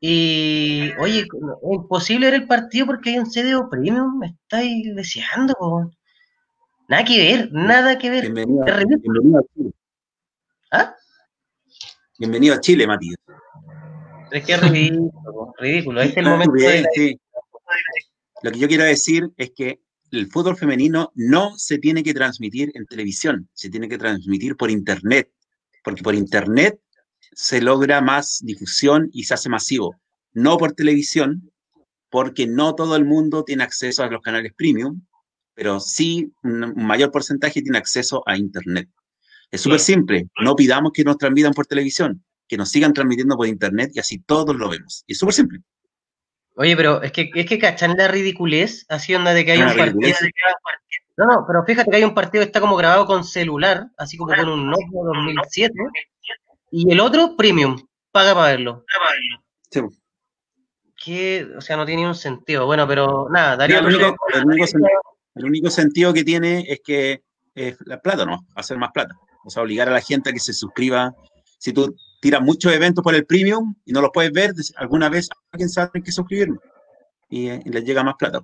Y, oye, es imposible ver el partido porque hay un CDO Premium, me estáis deseando, po. Nada que ver, nada que ver. Bienvenido, bienvenido a Chile. ¿Ah? Bienvenido a Chile, Matías. Es que es ridículo, ridículo. Este es el momento de la- sí. Lo que yo quiero decir es que el fútbol femenino no se tiene que transmitir en televisión, se tiene que transmitir por internet, porque por internet se logra más difusión y se hace masivo, no por televisión, porque no todo el mundo tiene acceso a los canales premium, pero sí un mayor porcentaje tiene acceso a internet. Es súper simple, no pidamos que nos transmitan por televisión, que nos sigan transmitiendo por internet y así todos lo vemos. Y es súper simple. Oye, pero es que, es que cachan la ridiculez, así onda de que hay un partido. ridiculez. de que hay un partido. No, no, pero fíjate que hay un partido que está como grabado con celular, así como con un Nokia 2007, y el otro premium, paga para verlo. Sí. Que, o sea, no tiene ni un sentido. Bueno, pero nada, Darío. el, único, el único sen- el único sentido que tiene es que es la plata, ¿no? Hacer más plata. O sea, obligar a la gente a que se suscriba. Si tú tiras muchos eventos por el premium y no los puedes ver, alguna vez alguien sabe que suscribirlo. Y, eh, y les llega más plata.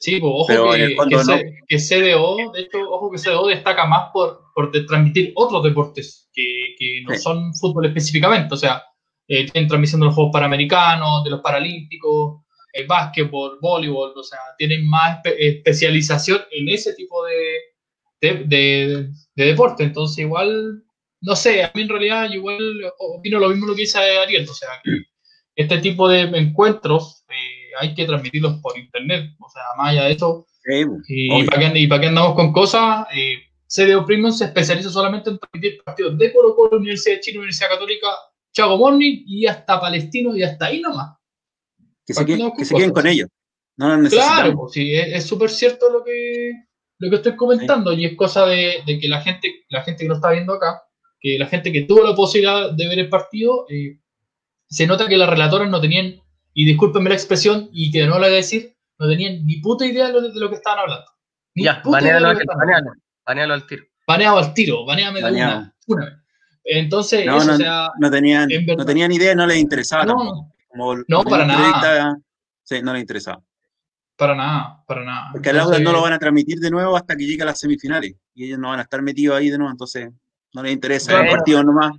Sí, pues ojo Pero que, que no. Que CDO, de hecho, ojo que CDO destaca más por, por transmitir otros deportes que, que no Sí. son fútbol específicamente. O sea, eh, tienen transmisión de los Juegos Panamericanos, de los Paralímpicos, el básquetbol, voleibol, o sea, tienen más espe- especialización en ese tipo de, de, de- de deporte. Entonces, igual, no sé, a mí en realidad yo igual opino lo mismo lo que dice Ariel. O sea, que este tipo de encuentros eh, hay que transmitirlos por internet. O sea, más allá de eso, Sí, y para qué, y para qué andamos con cosas, eh, CDO Premium se especializa solamente en transmitir partidos de Colo Colo, Universidad de Chile, Universidad Católica, Chago Morning y hasta Palestino y hasta ahí nomás. que se, ¿para qué queden- que con se queden cosas? con ellos. No. Claro, pues, sí, es es súper cierto lo que, lo que estoy comentando y es cosa de, de que la gente, la gente que lo está viendo acá, que la gente que tuvo la posibilidad de ver el partido, eh, se nota que las relatoras no tenían, y discúlpenme la expresión, y que no lo voy a decir, no tenían ni puta idea de lo, de lo que estaban hablando. Ni Ya, puta idea de banealo, lo al- que estaban hablando. banealo, banealo al tiro. Baneado al tiro, baneame de una, una vez. Entonces, No, eso, no, o sea, no tenían, no tenían idea, no les interesaba no, tampoco. Como No, para nada. Sí, no les interesaba. para nada, para nada. Porque al Audax no lo van a transmitir de nuevo hasta que llegue a las semifinales. Y ellos no van a estar metidos ahí de nuevo, entonces no les interesa el Claro. partido nomás.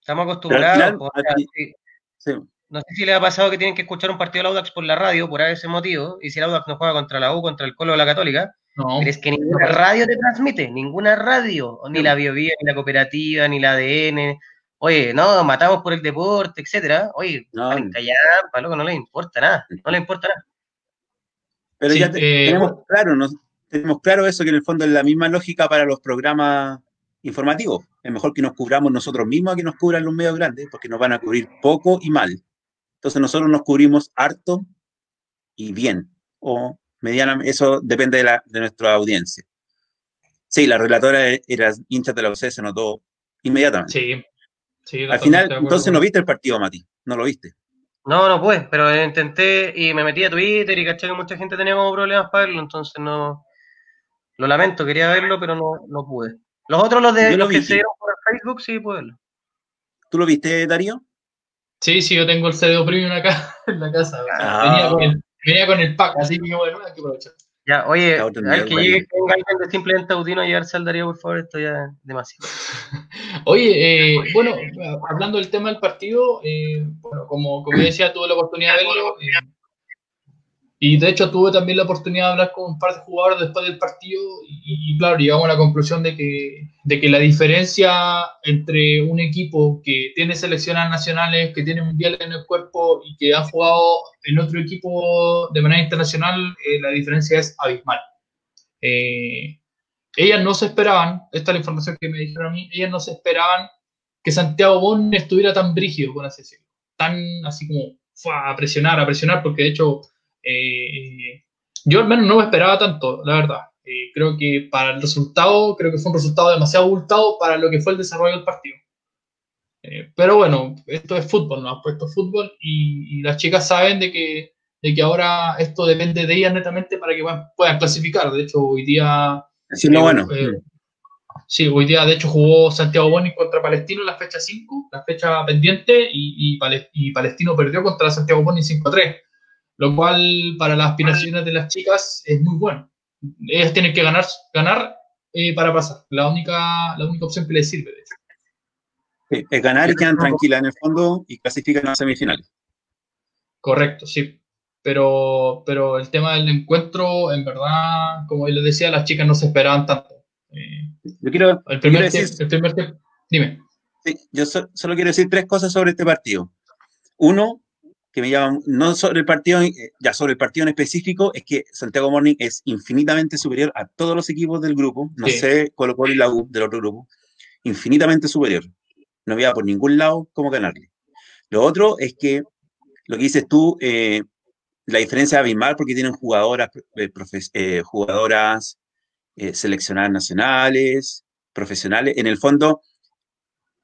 Estamos acostumbrados. al final, o sea, aquí- sí. sí, No sé si les ha pasado que tienen que escuchar un partido del Audax por la radio por ese motivo, y si el Audax no juega contra la U, contra el Colo o la Católica, no, pero es que ninguna radio te transmite, ninguna radio, ni la Biovía, ni la Cooperativa, ni la ADN. Oye, no, matamos por el deporte, etcétera. Oye, No. callar, no les importa nada, no les importa nada. Pero ya tenemos claro, ¿no? Tenemos claro eso, que en el fondo es la misma lógica para los programas informativos. Es mejor que nos cubramos nosotros mismos a que nos cubran los medios grandes, porque nos van a cubrir poco y mal. Entonces nosotros nos cubrimos harto y bien, o medianamente, eso depende de, la, de nuestra audiencia. Sí, la relatora era hincha de la UC, se notó inmediatamente. Sí. sí Al final, entonces no viste el partido, Mati, no lo viste. No, no pude, pero intenté y me metí a Twitter y caché que mucha gente tenía como problemas para verlo, entonces no, lo lamento, quería verlo, pero no, no pude. Los otros, los de los que se dieron por Facebook, sí pude verlo. ¿Tú lo viste, Darío? Sí, sí, yo tengo el CD Premium acá en la casa. Ah. Venía, con el, venía, con el, pack, así que bueno, hay que aprovechar. Ya, oye, al que llegue con alguien de simplemente Audino a llevarse al Darío, por favor, esto ya es demasiado. oye, eh, bueno, hablando del tema del partido, eh, bueno, como, como decía, tuve la oportunidad de verlo. Eh, y de hecho tuve también la oportunidad de hablar con un par de jugadores después del partido y, claro, llegamos a la conclusión de que, de que la diferencia entre un equipo que tiene selecciones nacionales, que tiene mundiales en el cuerpo y que ha jugado en otro equipo de manera internacional, eh, la diferencia es abismal. Eh, ellas no se esperaban, esta es la información que me dijeron a mí, ellas no se esperaban que Santiago Bon estuviera tan brígido, con así tan así como a presionar, a presionar, porque de hecho eh, yo al menos no me esperaba tanto, la verdad. Eh, creo que para el resultado, creo que fue un resultado demasiado abultado para lo que fue el desarrollo del partido. Eh, pero bueno, esto es fútbol, ¿no? Esto es fútbol y, las chicas saben de que, de que ahora esto depende de ellas netamente para que puedan clasificar. De hecho, hoy día... Sí, no, bueno. sí, hoy día de hecho jugó Santiago Boni contra Palestino en la fecha 5, la fecha pendiente, y, y, Palestino perdió contra Santiago Boni 5-3 lo cual para las aspiraciones de las chicas es muy bueno. Ellas tienen que ganar, ganar eh, para pasar, la única, la única opción que les sirve. Sí, es ganar y quedan tranquilas en el fondo y clasifican a semifinales. Correcto, sí. Pero, pero el tema del encuentro, en verdad, como les decía, las chicas no se esperaban tanto. Eh, yo quiero, el primer, decir, el primer tiempo, dime. Sí, yo solo quiero decir tres cosas sobre este partido. Uno, que me llaman, no sobre el partido, eh, ya sobre el partido en específico, es que Santiago Morning es infinitamente superior a todos los equipos del grupo, no sé Colo Colo y la U del otro grupo, infinitamente superior. No había por ningún lado cómo ganarle. Lo otro es que, lo que dices tú, eh, la diferencia es abismal porque tienen jugadoras, eh, jugadoras seleccionadas nacionales, profesionales. En el fondo,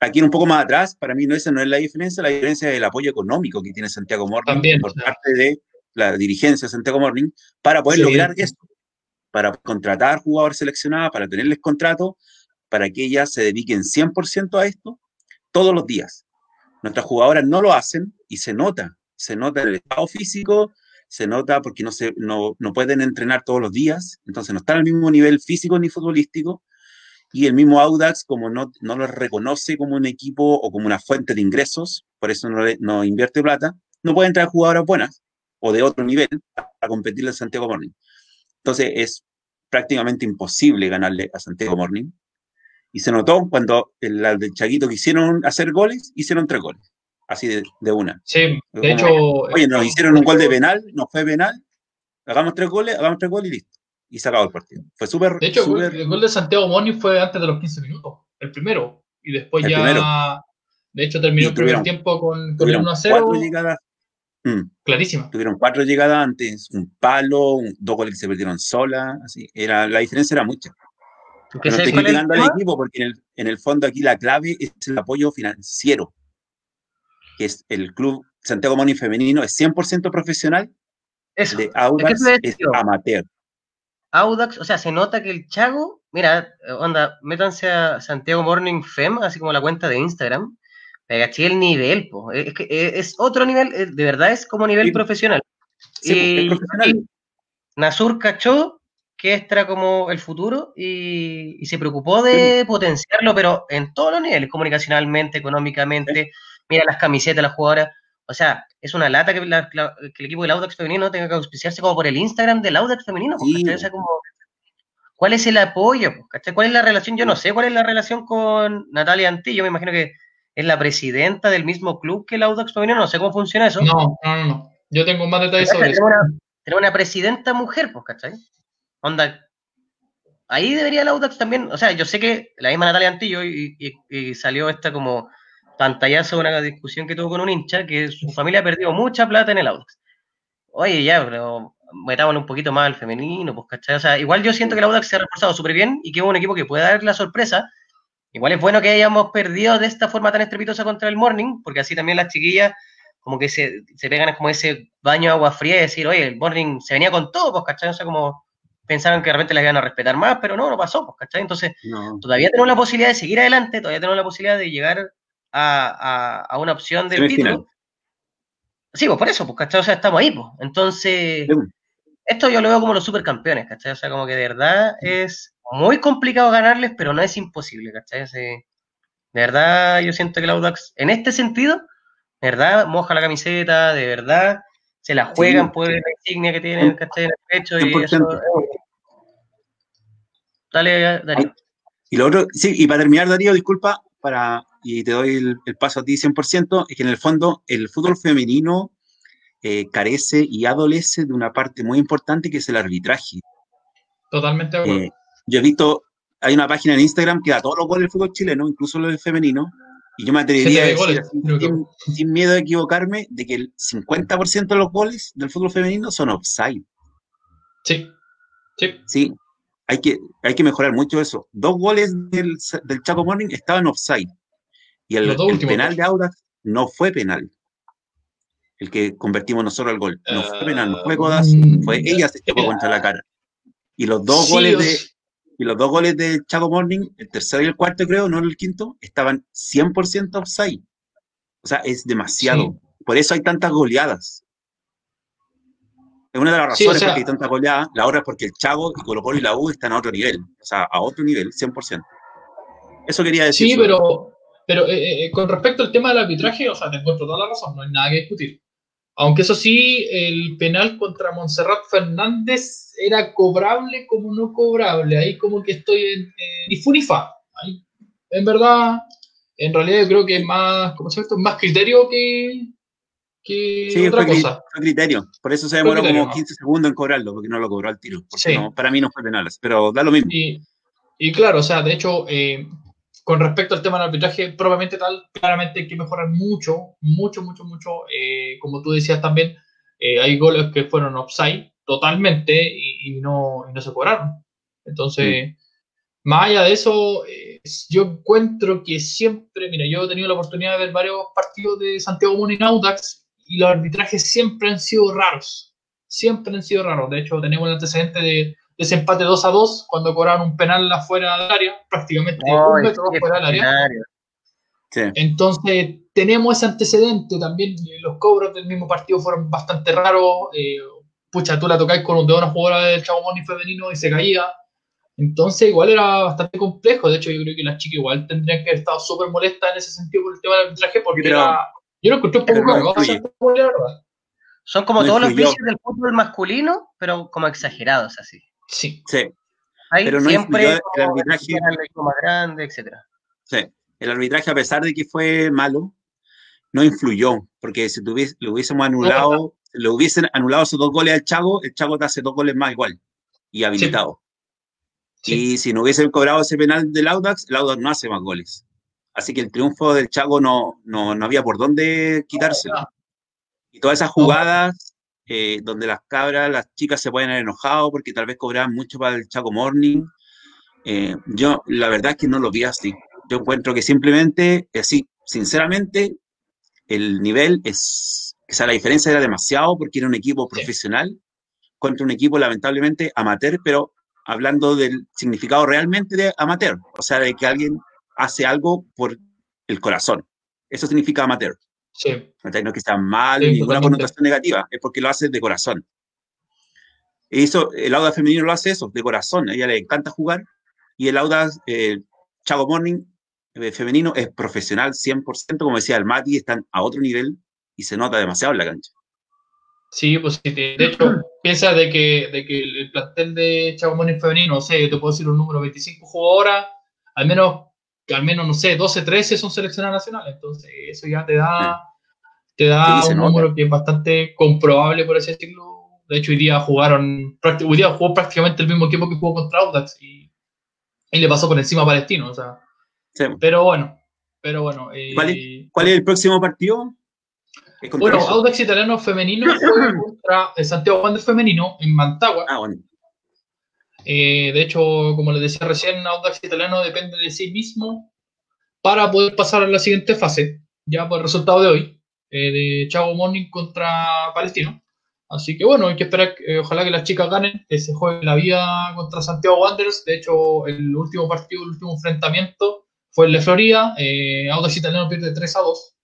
aquí un poco más atrás, para mí no esa no es la diferencia, la diferencia es el apoyo económico que tiene Santiago Morning por parte de la dirigencia de Santiago Morning para poder lograr esto, para contratar jugadores seleccionados, para tenerles contrato, para que ellas se dediquen 100% a esto todos los días. Nuestras jugadoras no lo hacen y se nota, se nota en el estado físico, se nota porque no, se, no, no pueden entrenar todos los días, entonces no están al mismo nivel físico ni futbolístico, y el mismo Audax, como no, no lo reconoce como un equipo o como una fuente de ingresos, por eso no, no invierte plata, no puede entrar jugadoras buenas o de otro nivel a competirle a Santiago Morning. Entonces es prácticamente imposible ganarle a Santiago Morning. Y se notó cuando el, el Chaguito quisieron hacer goles, hicieron tres goles. Así de, una. Sí, de hecho. Oye, nos hicieron un gol de penal, no fue penal. Hagamos tres goles, hagamos tres goles y listo y se acabó el partido. Fue súper. De hecho, el gol de Santiago Moni fue antes de los 15 minutos, el primero. Y después ya. De hecho, terminó el primer tiempo con, con 1 a 0. Cuatro llegadas. Mm. Clarísima. Tuvieron cuatro llegadas antes, un palo, dos goles que se perdieron sola. Así. Era, la diferencia era mucha. no estoy criticando al equipo porque en el, en el fondo aquí la clave es el apoyo financiero. Que es el club Santiago Moni Femenino, es 100% profesional. Eso. De Audax es amateur. Audax, o sea, se nota que el Chago, mira, onda, métanse a Santiago Morning Fem, así como la cuenta de Instagram, agaché el nivel, po. Es, que es otro nivel, de verdad es como nivel profesional. Sí, profesional. Nasur cachó que este era como el futuro y, se preocupó de potenciarlo, pero en todos los niveles, comunicacionalmente, económicamente, mira las camisetas, las jugadoras, o sea, es una lata que, el equipo del Audax femenino tenga que auspiciarse como por el Instagram del Audax femenino. ¿Cuál es el apoyo? ¿Cuál es la relación? Yo no sé cuál es la relación con Natalia Antillo. Me imagino que es la presidenta del mismo club que el Audax femenino. No sé cómo funciona eso. No, no, no. Yo tengo más detalles sobre eso. tener una presidenta mujer, pues, ¿cachai? Onda, ahí debería el Audax también, o sea, yo sé que la misma Natalia Antillo y, y, salió esta como pantallazo de una discusión que tuvo con un hincha, que su familia ha perdido mucha plata en el Audax. Oye, ya, pero metámosle un poquito más al femenino, pues, ¿cachai? O sea, igual yo siento que el Audax se ha reforzado súper bien y que es un equipo que puede dar la sorpresa. Igual es bueno que hayamos perdido de esta forma tan estrepitosa contra el Morning, porque así también las chiquillas como que se, se pegan como ese baño de agua fría y decir, oye, el Morning se venía con todo, pues, ¿cachai? O sea, como pensaban que realmente las iban a respetar más, pero no, no pasó, pues, ¿cachai? Entonces, todavía tenemos la posibilidad de seguir adelante, todavía tenemos la posibilidad de llegar a, una opción del título. Sí, pues por eso, pues, ¿cachai? O sea, estamos ahí, pues. Entonces, esto yo lo veo como los supercampeones, ¿cachai? O sea, como que de verdad es muy complicado ganarles, pero no es imposible, ¿cachai? de verdad, yo siento que el Audax, en este sentido, de verdad, moja la camiseta, de verdad, se la juegan por la insignia que tienen, ¿cachai? En el pecho y eso. Dale, Darío. Y lo otro, sí, y para terminar, Darío, disculpa, para, y te doy el, paso a ti 100%, es que en el fondo el fútbol femenino eh, carece y adolece de una parte muy importante que es el arbitraje. Totalmente. Eh, yo he visto, hay una página en Instagram que da todos los goles del fútbol chileno, incluso los del femenino, y yo me atrevería a decir, sin, miedo a equivocarme, de que el 50% de los goles del fútbol femenino son offside. Sí. Sí. Sí. Hay que, hay que mejorar mucho eso. Dos goles del, del Chaco Morning estaban offside. Y el, penal de Audax no fue penal. El que convertimos nosotros al gol. No fue penal, no fue ah, Codas, fue ella se chocó contra la cara. Y los dos goles de y los dos goles de Chaco Morning, el tercero y el cuarto creo, no el quinto, estaban 100% offside. O sea, es demasiado. Por eso hay tantas goleadas. Es una de las razones por qué hay tantas goleadas. La otra es porque el Chaco y Colo Colo y la U están a otro nivel. O sea, a otro nivel, 100%. Eso quería decir. Sí, pero, pero eh, eh, con respecto al tema del arbitraje, o sea, te encuentro toda la razón, no hay nada que discutir. Aunque eso sí, el penal contra Montserrat Fernández era cobrable como no cobrable. Ahí como que estoy en ni fu ni fa. en verdad, en realidad yo creo que es más, ¿cómo se llama Más criterio que, que sí, otra cosa. Fue criterio. Por eso se demoró como 15 segundos en cobrarlo, porque no lo cobró al tiro. Porque para mí no fue penal, pero da lo mismo. Y, y claro, o sea, de hecho, eh, con respecto al tema del arbitraje, probablemente tal, claramente hay que mejorar mucho, mucho, mucho, mucho. Eh, como tú decías también, eh, hay goles que fueron offside totalmente y, no, no, se cobraron. Entonces, más allá de eso, yo encuentro que siempre, mira, yo he tenido la oportunidad de ver varios partidos de Santiago Morning Audax y los arbitrajes siempre han sido raros. Siempre han sido raros. De hecho, tenemos el antecedente de ese empate 2 a 2 cuando cobraron un penal afuera del área, prácticamente un metro fuera del área. Entonces, tenemos ese antecedente también. Los cobros del mismo partido fueron bastante raros. Eh, pucha, tú la tocáis con un de una jugadora del Chavo Moni femenino y se caía. Entonces, igual era bastante complejo. De hecho, yo creo que las chicas igual tendrían que haber estado súper molestas en ese sentido por el tema del arbitraje, porque era, yo lo un poco Son como todos los vicios del fútbol masculino, pero como exagerados así. Sí. Sí. pero no siempre el arbitraje. más grande, etcétera. Sí. El arbitraje, a pesar de que fue malo, no influyó, porque si tuviese, lo hubiésemos anulado, lo hubiesen anulado esos dos goles al Chago, el Chago te hace dos goles más igual y habilitado. Y si no hubiesen cobrado ese penal del Audax, el Audax no hace más goles. Así que el triunfo del Chago no, no, no había por dónde quitárselo. Y todas esas jugadas eh, donde las cabras, las chicas se pueden haber enojado porque tal vez cobraban mucho para el Chaco Morning. Eh, yo, la verdad es que no lo vi así. Yo encuentro que simplemente, así, sinceramente, el nivel es, o sea, la diferencia era demasiado porque era un equipo profesional contra un equipo lamentablemente amateur, pero hablando del significado realmente de amateur, o sea, de que alguien hace algo por el corazón. Eso significa amateur. Sí. No es que está mal, sí, ninguna connotación negativa, es porque lo hace de corazón. Eso, el Auda femenino lo hace eso, de corazón. A ella le encanta jugar. Y el Auda eh, Chago Morning eh, femenino es profesional 100%, como decía el Mati, están a otro nivel y se nota demasiado en la cancha. Sí, pues sí, de hecho, piensa de que, de que el plantel de Chago Morning femenino, no sé, te puedo decir un número 25 jugadoras, al menos que al menos, no sé, 12, 13 son seleccionadas nacionales. Entonces, eso ya te da, te da un número que es bastante comprobable, por así decirlo, De hecho, hoy día jugaron, hoy día jugó prácticamente el mismo equipo que jugó contra Audax y, y le pasó por encima a Palestino. O sea, Pero bueno, pero bueno. Eh, ¿Cuál, es, el próximo partido? Bueno, Audax Italiano Femenino juega contra el Santiago Wanderers Femenino en Mantagua. Ah, bueno. Eh, de hecho, como les decía recién, Audax Italiano depende de sí mismo para poder pasar a la siguiente fase, ya por el resultado de hoy, eh, de Chavo Morning contra Palestino. Así que bueno, hay que esperar, ojalá que las chicas ganen, que se juegue la vida contra Santiago Wanderers. De hecho, el último partido, el último enfrentamiento fue el de Florida. Eh, Audax Italiano pierde 3 a 2.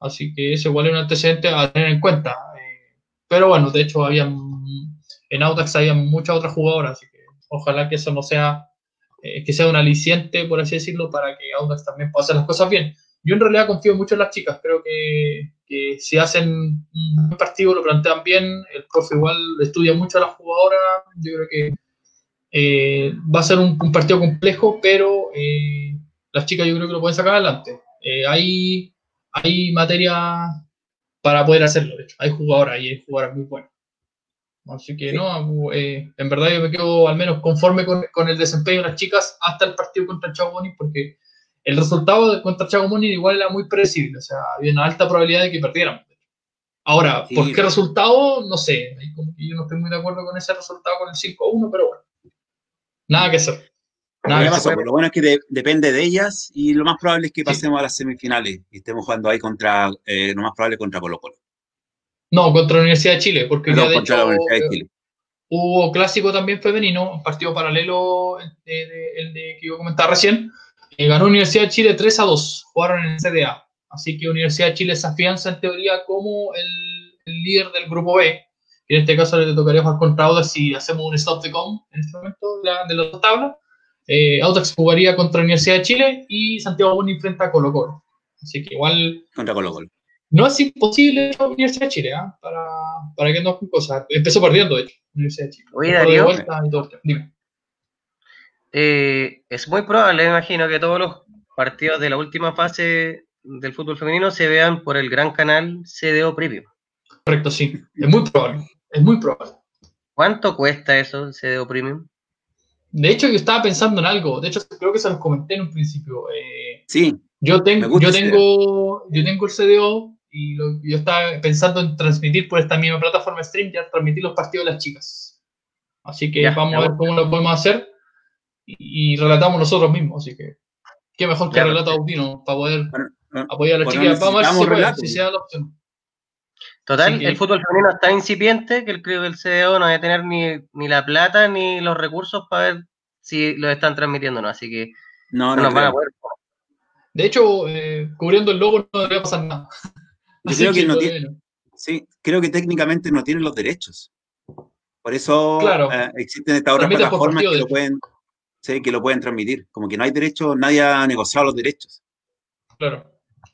Así que ese igual es un antecedente a tener en cuenta. Eh, pero bueno, de hecho, había, en Audax había muchas otras jugadoras, así que ojalá que eso no sea, eh, que sea un aliciente, por así decirlo, para que Audax también pueda hacer las cosas bien. Yo en realidad confío mucho en las chicas, creo que, si hacen un buen partido, lo plantean bien, el profe igual estudia mucho a las jugadoras, yo creo que eh, va a ser un, partido complejo, pero eh, las chicas yo creo que lo pueden sacar adelante. hay, hay materia para poder hacerlo, de hecho, hay jugadoras y hay jugadoras muy buenas. Así que no, eh, en verdad yo me quedo al menos conforme con, el desempeño de las chicas hasta el partido contra Moni, porque el resultado contra Moni igual era muy predecible, o sea, había una alta probabilidad de que perdieran. Ahora, ¿por qué resultado? No sé, yo no estoy muy de acuerdo con ese resultado con el 5-1, pero bueno, nada que hacer. Nada lo bueno es que depende de ellas y lo más probable es que pasemos a las semifinales y estemos jugando ahí contra, eh, lo más probable contra Colo Colo. No, contra la Universidad de Chile, porque ya de hecho hubo clásico también femenino, partido paralelo el de, que yo comentaba recién. Eh, ganó Universidad de Chile 3 a 2, jugaron en el CDA. Así que Universidad de Chile se afianza en teoría como el, líder del grupo B. en este caso le tocaría jugar contra Audax si hacemos un stop de com en este momento de, la, de las tablas. Eh, Audax jugaría contra Universidad de Chile y Santiago Boni enfrenta a Colo Colo. Así que igual. Contra Colo Colo. No es imposible la Universidad de Chile, ¿eh? para, para que no cosas. Empezó perdiendo, de hecho, Universidad de Chile. Oye, Darío. Eh, es muy probable, me imagino, que todos los partidos de la última fase del fútbol femenino se vean por el gran canal CDO Premium. Correcto, sí. Es muy probable. Es muy probable. ¿Cuánto cuesta eso, el CDO Premium? De hecho, yo estaba pensando en algo. De hecho, creo que se los comenté en un principio. Eh, sí. Yo, tengo, yo, tengo, yo tengo el CDO y yo estaba pensando en transmitir por esta misma plataforma stream, ya transmitir los partidos de las chicas. Así que vamos a ver cómo lo podemos hacer y, relatamos nosotros mismos. Así que, qué mejor que relata Audino para poder apoyar a las chicas. Vamos a ver si, se da la opción. Total, el fútbol femenino está incipiente, que creo que el CDO no va a tener ni, ni, la plata ni los recursos para ver si lo están transmitiendo o no. Así que no, no, nos van a poder. De hecho, eh, cubriendo el logo no debería pasar nada. Yo creo que, no tiene, sí, creo que técnicamente no tienen los derechos. Por eso eh, existen estas otras plataformas que lo, pueden, sí, que lo pueden transmitir. Como que no hay derechos, nadie ha negociado los derechos. Claro,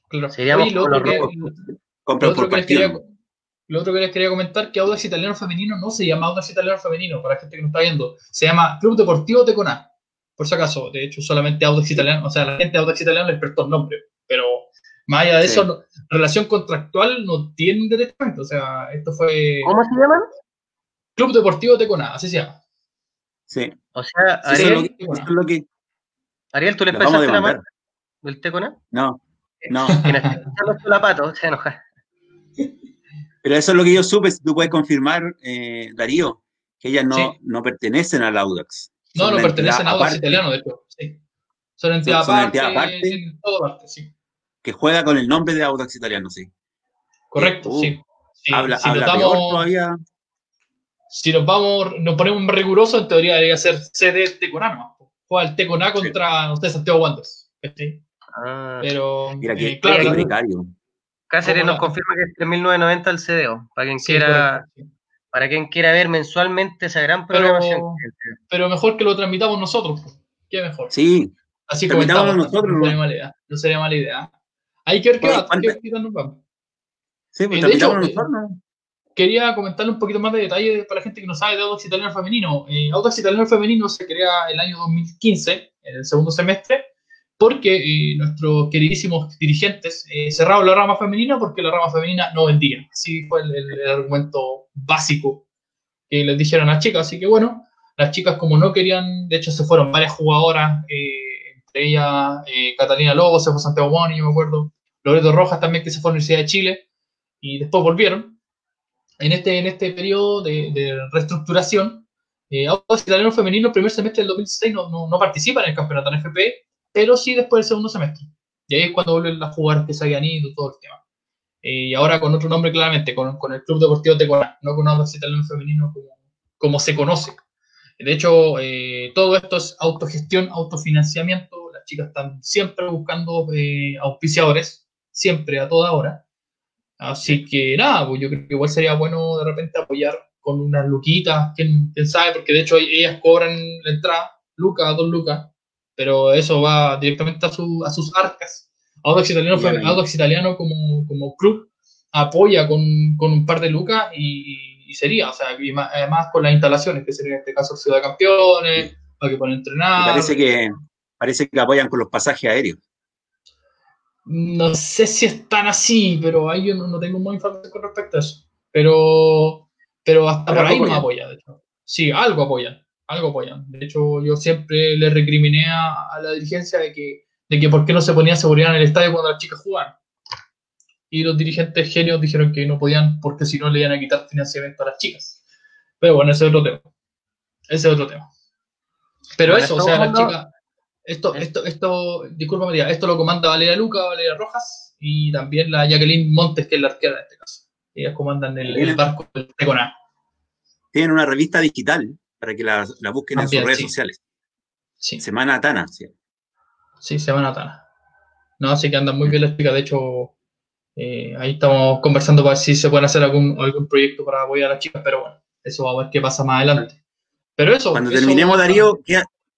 claro. Seríamos lo, otro que, lo, otro que les quería, lo otro que les quería comentar que Audax Italiano Femenino no se llama Audax Italiano Femenino, para la gente que no está viendo. Se llama Club Deportivo Teconá. Por si acaso, de hecho, solamente Audax Italiano, o sea, la gente de Audax Italiano les prestó el nombre, pero más allá de eso, relación contractual no tienen directamente. O sea, esto fue. ¿Cómo se llama? Club Deportivo Tecona, así se llama. Sí. O sea, Ariel. lo que, Ariel, ¿tú le pasaste la mano del Tecona? No, no. los se enoja. Pero eso es lo que yo supe, tú puedes confirmar, eh, Darío, que ellas no, no pertenecen al Audax. No, no pertenecen al Audax italiano, de hecho. Sí. Son entidad aparte, aparte. En todo parte, sí que juega con el nombre de Audax Italiano, sí. Correcto, sí. Habla, si habla todavía. Si nos vamos, nos ponemos más rigurosos, en teoría debería ser CD Teconano. Juega el Teconá contra, no sé, Santiago Wanderers. ¿sí? Ah, Pero, Mira, que, eh, claro, precario. Cáceres nos confirma que es 3.990 el CDO, para quien quiera para quien quiera ver mensualmente esa gran programación. Pero, mejor que lo transmitamos nosotros, qué mejor. Sí, así comentamos nosotros. No sería, mala idea, no sería mala idea. Hay que ver qué va, Sí, pues de hecho, eh, quería comentarle un poquito más de detalle para la gente que no sabe de Audax Italiano Femenino. Eh, Audax Italiano Femenino se crea el año 2015, en el segundo semestre, porque eh, nuestros queridísimos dirigentes eh, cerraron la rama femenina porque la rama femenina no vendía. Así fue el, argumento básico que les dijeron a las chicas. Así que bueno, las chicas como no querían, de hecho se fueron varias jugadoras, eh, entre ellas eh, Catalina Lobo, se fue Santiago Moni, me acuerdo, Loreto Rojas también que se fue a la Universidad de Chile y después volvieron. En este, en este periodo de, reestructuración, eh, Audax Italiano Femenino el primer semestre del 2016 no, no, no participa en el campeonato en FP, pero sí después del segundo semestre. Y ahí es cuando vuelven las jugadoras que se habían ido, todo el tema. Eh, y ahora con otro nombre claramente, con, con el Club Deportivo Tecorá, no con Audax Italiano Femenino como, como se conoce. De hecho, eh, todo esto es autogestión, autofinanciamiento. Las chicas están siempre buscando eh, auspiciadores, siempre, a toda hora. Así que nada, pues yo creo que igual sería bueno de repente apoyar con unas luquitas, quién, sabe, porque de hecho ellas cobran la entrada, lucas, dos lucas, pero eso va directamente a, su, a sus arcas. Audax Italiano, Audax Italiano como, como club apoya con, con un par de lucas y y sería, o sea, además con las instalaciones, que sería en este caso Ciudad de Campeones, para que puedan entrenar. Parece que, parece que apoyan con los pasajes aéreos. No sé si están así, pero ahí yo no, tengo más información con respecto a eso. Pero, pero hasta por ahí no apoya, de hecho. Sí, algo apoyan, algo apoyan. De hecho, yo siempre le recriminé a, a la dirigencia de que, de que por qué no se ponía seguridad en el estadio cuando las chicas jugaban y los dirigentes genios dijeron que no podían porque si no le iban a quitar financiamiento a las chicas. Pero bueno, ese es otro tema. Ese es otro tema. Pero eso, o sea, las chicas, esto, esto, esto, disculpa María, esto lo comanda Valeria Luca, Valeria Rojas y también la Jacqueline Montes, que es la arquera en este caso. Ellas comandan el, barco del Teconá. Tienen una revista digital para que la, la busquen en sus redes sociales. Sí. Semana Tana, sí. Sí, Semana Tana. No, así que andan muy bien las chicas. De hecho, eh, ahí estamos conversando para ver si se puede hacer algún, algún proyecto para apoyar a las chicas, pero bueno, eso va a ver qué pasa más adelante. Pero eso. Cuando terminemos, Darío,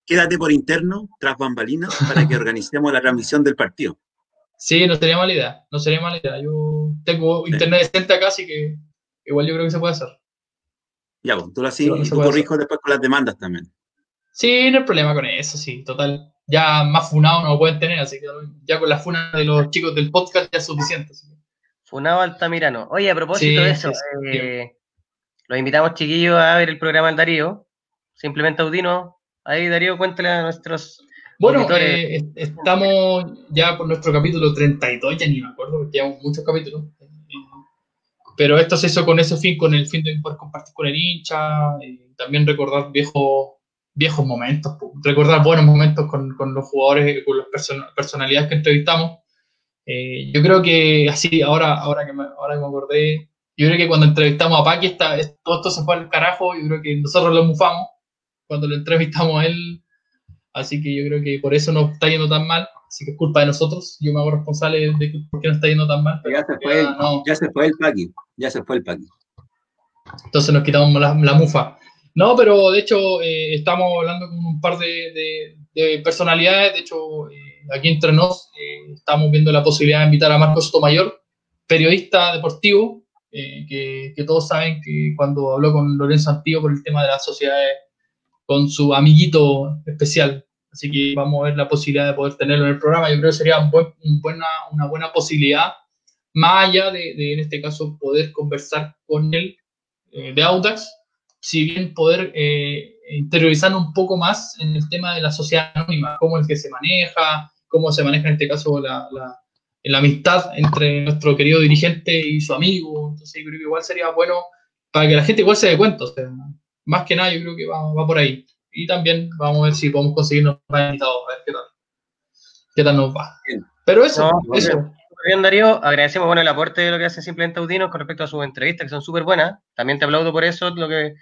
quédate por interno, tras bambalinas, para que organicemos la transmisión del partido. Sí, no sería mala idea, no sería mala idea. Yo tengo internet decente acá, así que igual yo creo que se puede hacer. Ya, pues, tú lo así y tú corrijo después con las demandas también. Sí, no hay problema con eso, sí, total ya más funado no lo pueden tener, así que ya con la funa de los chicos del podcast ya es suficiente. Funado Altamirano. Oye, a propósito de eso, eh, los invitamos chiquillos a ver el programa del Darío, simplemente Audino. Ahí Darío, cuéntale a nuestros... Bueno, eh, estamos ya por nuestro capítulo 32, ya ni me acuerdo, porque llevamos muchos capítulos. Pero esto se hizo con ese fin, con el fin de poder compartir con el hincha, y también recordar viejos viejos momentos, recordar buenos momentos con, con los jugadores, con las personalidades que entrevistamos. Eh, yo creo que así, ahora, ahora, que me, ahora que me acordé, yo creo que cuando entrevistamos a Paqui, está, todo esto se fue al carajo, yo creo que nosotros lo mufamos cuando lo entrevistamos a él, así que yo creo que por eso no está yendo tan mal, así que es culpa de nosotros, yo me hago responsable de que, por qué no está yendo tan mal. Ya se, fue, ya, se fue el Paqui, ya se fue el Paqui. Entonces nos quitamos la, la mufa. No, pero de hecho eh, estamos hablando con un par de, personalidades. De hecho, eh, aquí entre nos eh, estamos viendo la posibilidad de invitar a Marcos Sotomayor, periodista deportivo, que, todos saben que cuando habló con Lorenzo Antío por el tema de las sociedades, con su amiguito especial. Así que vamos a ver la posibilidad de poder tenerlo en el programa. Yo creo que sería buena, una buena posibilidad, más allá de, de, en este caso, poder conversar con él de Audax, si bien poder eh, interiorizar un poco más en el tema de la sociedad anónima, cómo es que se maneja, cómo se maneja en este caso la, la, amistad entre nuestro querido dirigente y su amigo. Entonces, yo creo que igual sería bueno para que la gente igual se dé cuenta. Más que nada, yo creo que va, va, por ahí. Y también vamos a ver si podemos conseguirnos más invitados, a ver qué tal, qué tal nos va. Pero eso, eso. Bien, Darío, agradecemos bueno, el aporte de lo que hace Simplemente Audinos con respecto a sus entrevistas, que son súper buenas. También te aplaudo por eso, lo que,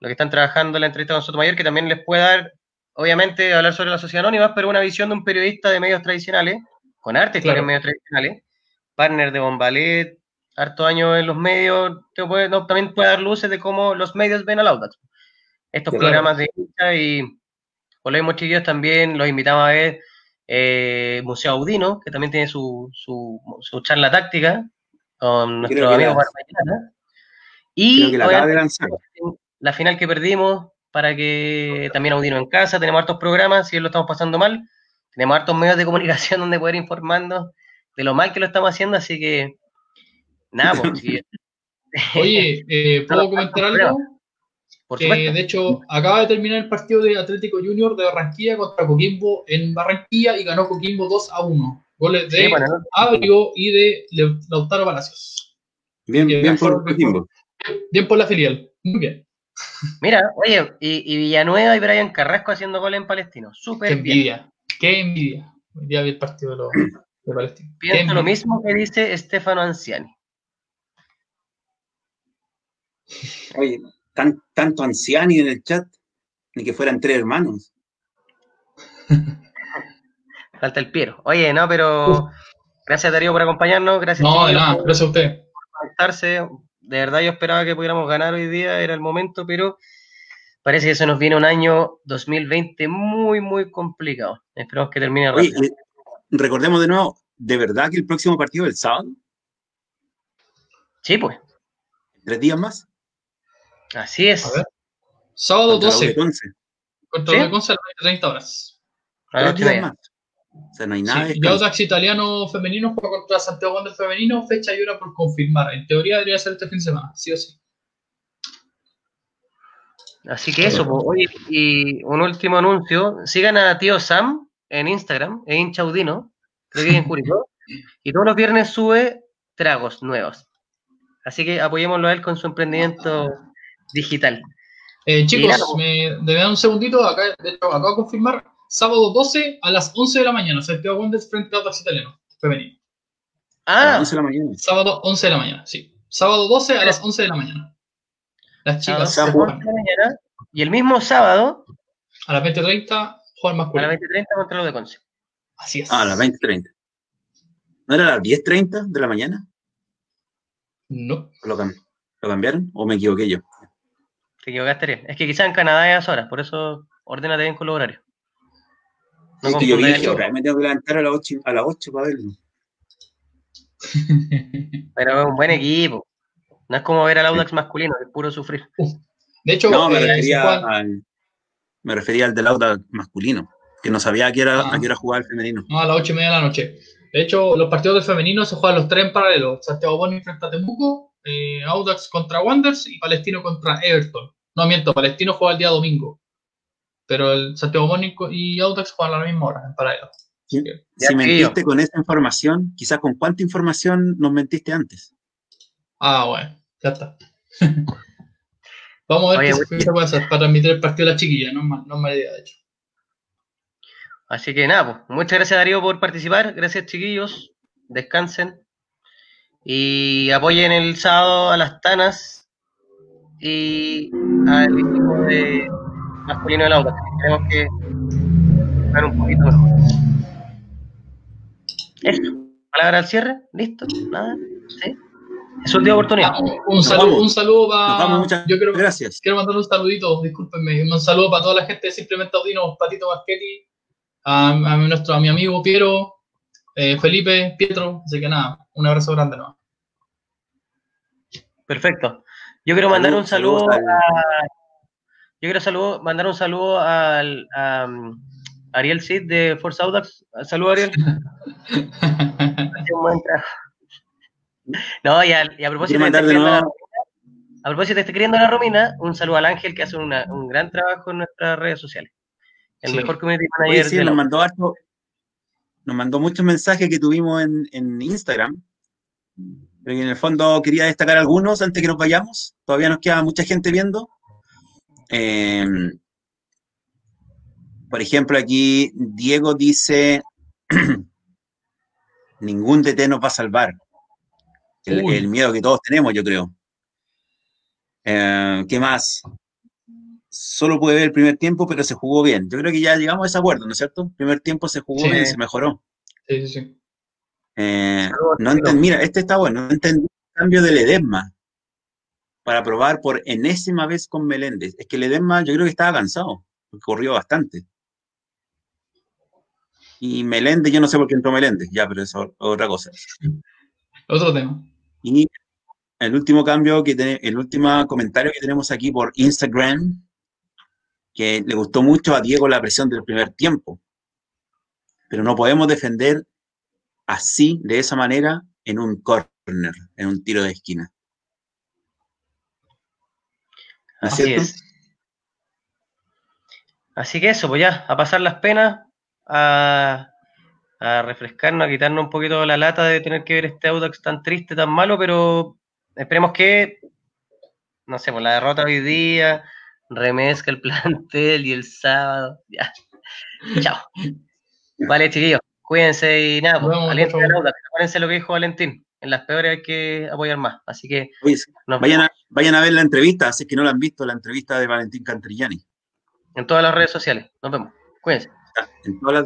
lo que están trabajando en la entrevista con Sotomayor, que también les puede dar, obviamente, hablar sobre la sociedad anónima, pero una visión de un periodista de medios tradicionales, con arte claro. en medios tradicionales, partner de Bombalet, harto años en los medios, puede, también puede dar luces de cómo los medios ven al Audax. Estos programas de hincha y mismo, chiquillos, también los invitamos a ver eh, Museo Audino, que también tiene su, su, su charla táctica con nuestro amigo Barballana. Y la, final que perdimos, para que también Audino en casa, tenemos hartos programas, si lo estamos pasando mal, tenemos hartos medios de comunicación donde poder informarnos de lo mal que lo estamos haciendo, así que nada, pues, Oye, eh, ¿puedo comentar algo? Por de hecho, acaba de terminar el partido de Atlético Junior de Barranquilla contra Coquimbo en Barranquilla y ganó Coquimbo 2 a 1. Goles de Abrio y de Lautaro Palacios. Bien, bien, por Coquimbo. Bien por la filial. Muy bien. Mira, oye, y, Villanueva y Brian Carrasco haciendo goles en Palestino. Súper Qué envidia, qué envidia. Hoy día vi el partido de, los, de Palestino. Pienso lo mismo que dice Estefano Anciani. Oye, tan, tanto Anciani en el chat, ni que fueran tres hermanos. Falta el Piero. Oye, no, pero gracias Darío por acompañarnos. Gracias. No, de nada, gracias a usted. Por de verdad yo esperaba que pudiéramos ganar hoy día, era el momento, pero parece que se nos viene un año 2020 muy, muy complicado. Esperamos que termine rápido. recordemos de nuevo, ¿de verdad que el próximo partido es el sábado? Sí, pues. ¿Tres días más? Así es. Sábado 12. Contra ¿Sí? 12 a las 30 horas. Más. O sea, no hay nada. Sí, Audax italiano femenino juega contra Santiago Wanderers femenino, fecha y hora por confirmar. En teoría debería ser este fin de semana, sí o sí. Así que eso, pues, y un último anuncio. Sigan a tío Sam en Instagram, en Inchaudino, creo que en Curicó, y todos los viernes sube tragos nuevos. Así que apoyémoslo a él con su emprendimiento digital. Eh, chicos, pues. me deben un segundito, acá, de hecho, acabo de confirmar, sábado 12 a las 11 de la mañana. Santiago Wanderers frente a Audax Italiano, femenino. Ah, 11 de la mañana. Sábado 11 de la mañana, sí. Sábado 12 a las 11 de la mañana. Las chicas se juegan. Mañana, y el mismo sábado. A las 20.30 juegan masculino. A las 20.30 contra los de Conce. Así es. Ah, a las 20.30. ¿No era a las 10.30 de la mañana? No. ¿Lo, cambiaron o me equivoqué yo? Te equivocaste, Es que quizás en Canadá es a horas, por eso ordénate bien con los horarios. No yo dije, me tengo que levantar a las 8, a las 8 para verlo. Pero es un buen equipo. No es como ver al Audax masculino, es puro sufrir. De hecho, no, me, eh, refería al, me refería al del Audax masculino, que no sabía a qué era, a qué era jugar el femenino. No, a las 8 y media de la noche. De hecho, los partidos del femenino se juegan los tres en paralelo. Santiago Boni frente a Temuco, eh, Audax contra Wanderers y Palestino contra Everton. No miento, Palestino juega el día domingo. Pero el Santiago Mónico y Audax juegan a la misma hora en paralelo. Si mentiste con esa información, quizás con cuánta información nos mentiste antes. Ah, bueno, ya está. Vamos a ver qué, se puede hacer para transmitir el partido de la chiquilla, no es, mal, no mala idea, de hecho. Así que nada, pues, muchas gracias Darío por participar, gracias chiquillos, descansen. Y apoyen el sábado a las Tanas y al equipo de masculino del auto. Tenemos que ver un poquito mejor. Eso. Palabra al cierre. ¿Listo? ¿Nada? ¿Sí? Es última oportunidad. Ah, un saludo, un saludo para. Muchas yo quiero, gracias. Quiero mandar un saludito, discúlpenme. Un saludo para toda la gente de Simplemente Audino, Patito Basquetti, a, a, nuestro, a mi amigo Piero, eh, Felipe, Pietro. Así que nada, un abrazo grande. ¿no? Perfecto. Yo quiero mandar un saludo a, yo quiero mandar un saludo al, a um, Ariel Cid de Force Audax. Saludos, Ariel. No, y a, propósito de, la, a propósito de este queriendo la Romina, un saludo al Ángel que hace un gran trabajo en nuestras redes sociales. El mejor community manager. sí, nos mandó nos mandó muchos mensajes que tuvimos en, en Instagram. Pero en el fondo quería destacar algunos antes que nos vayamos. Todavía nos queda mucha gente viendo. Em, por ejemplo, aquí Diego dice, ningún DT nos va a salvar. El, miedo que todos tenemos, yo creo. Em, ¿Qué más? Solo puede ver el primer tiempo, pero se jugó bien. Yo creo que ya llegamos a ese acuerdo, ¿no es cierto? El primer tiempo se jugó bien, se mejoró. Sí, sí, sí. Eh, no mira, este está bueno, no entendí el cambio del Edesma para probar por enésima vez con Meléndez. Es que Ledesma yo creo que estaba cansado, corrió bastante. Y Meléndez, yo no sé por qué entró Meléndez, ya, pero eso es otra cosa. Otro tema. Y el último cambio que tenemos, el último comentario que tenemos aquí por Instagram, que le gustó mucho a Diego la presión del primer tiempo. Pero no podemos defender así, de esa manera, en un corner, en un tiro de esquina. Así es. Así que eso, pues ya, a pasar las penas, a, a refrescarnos, a quitarnos un poquito la lata de tener que ver este Audax tan triste, tan malo, pero esperemos que, no sé, por la derrota hoy día, remezca el plantel y el sábado, ya. Chao. Vale, chiquillos, cuídense y nada, pues, alienten al Audax, acuérdense lo que dijo Valentín en las peores hay que apoyar más. Así que. vayan, a, vayan a ver la entrevista, así que no la han visto, la entrevista de Valentín Cantrillani. En todas las redes sociales. Nos vemos. Cuídense. En todas las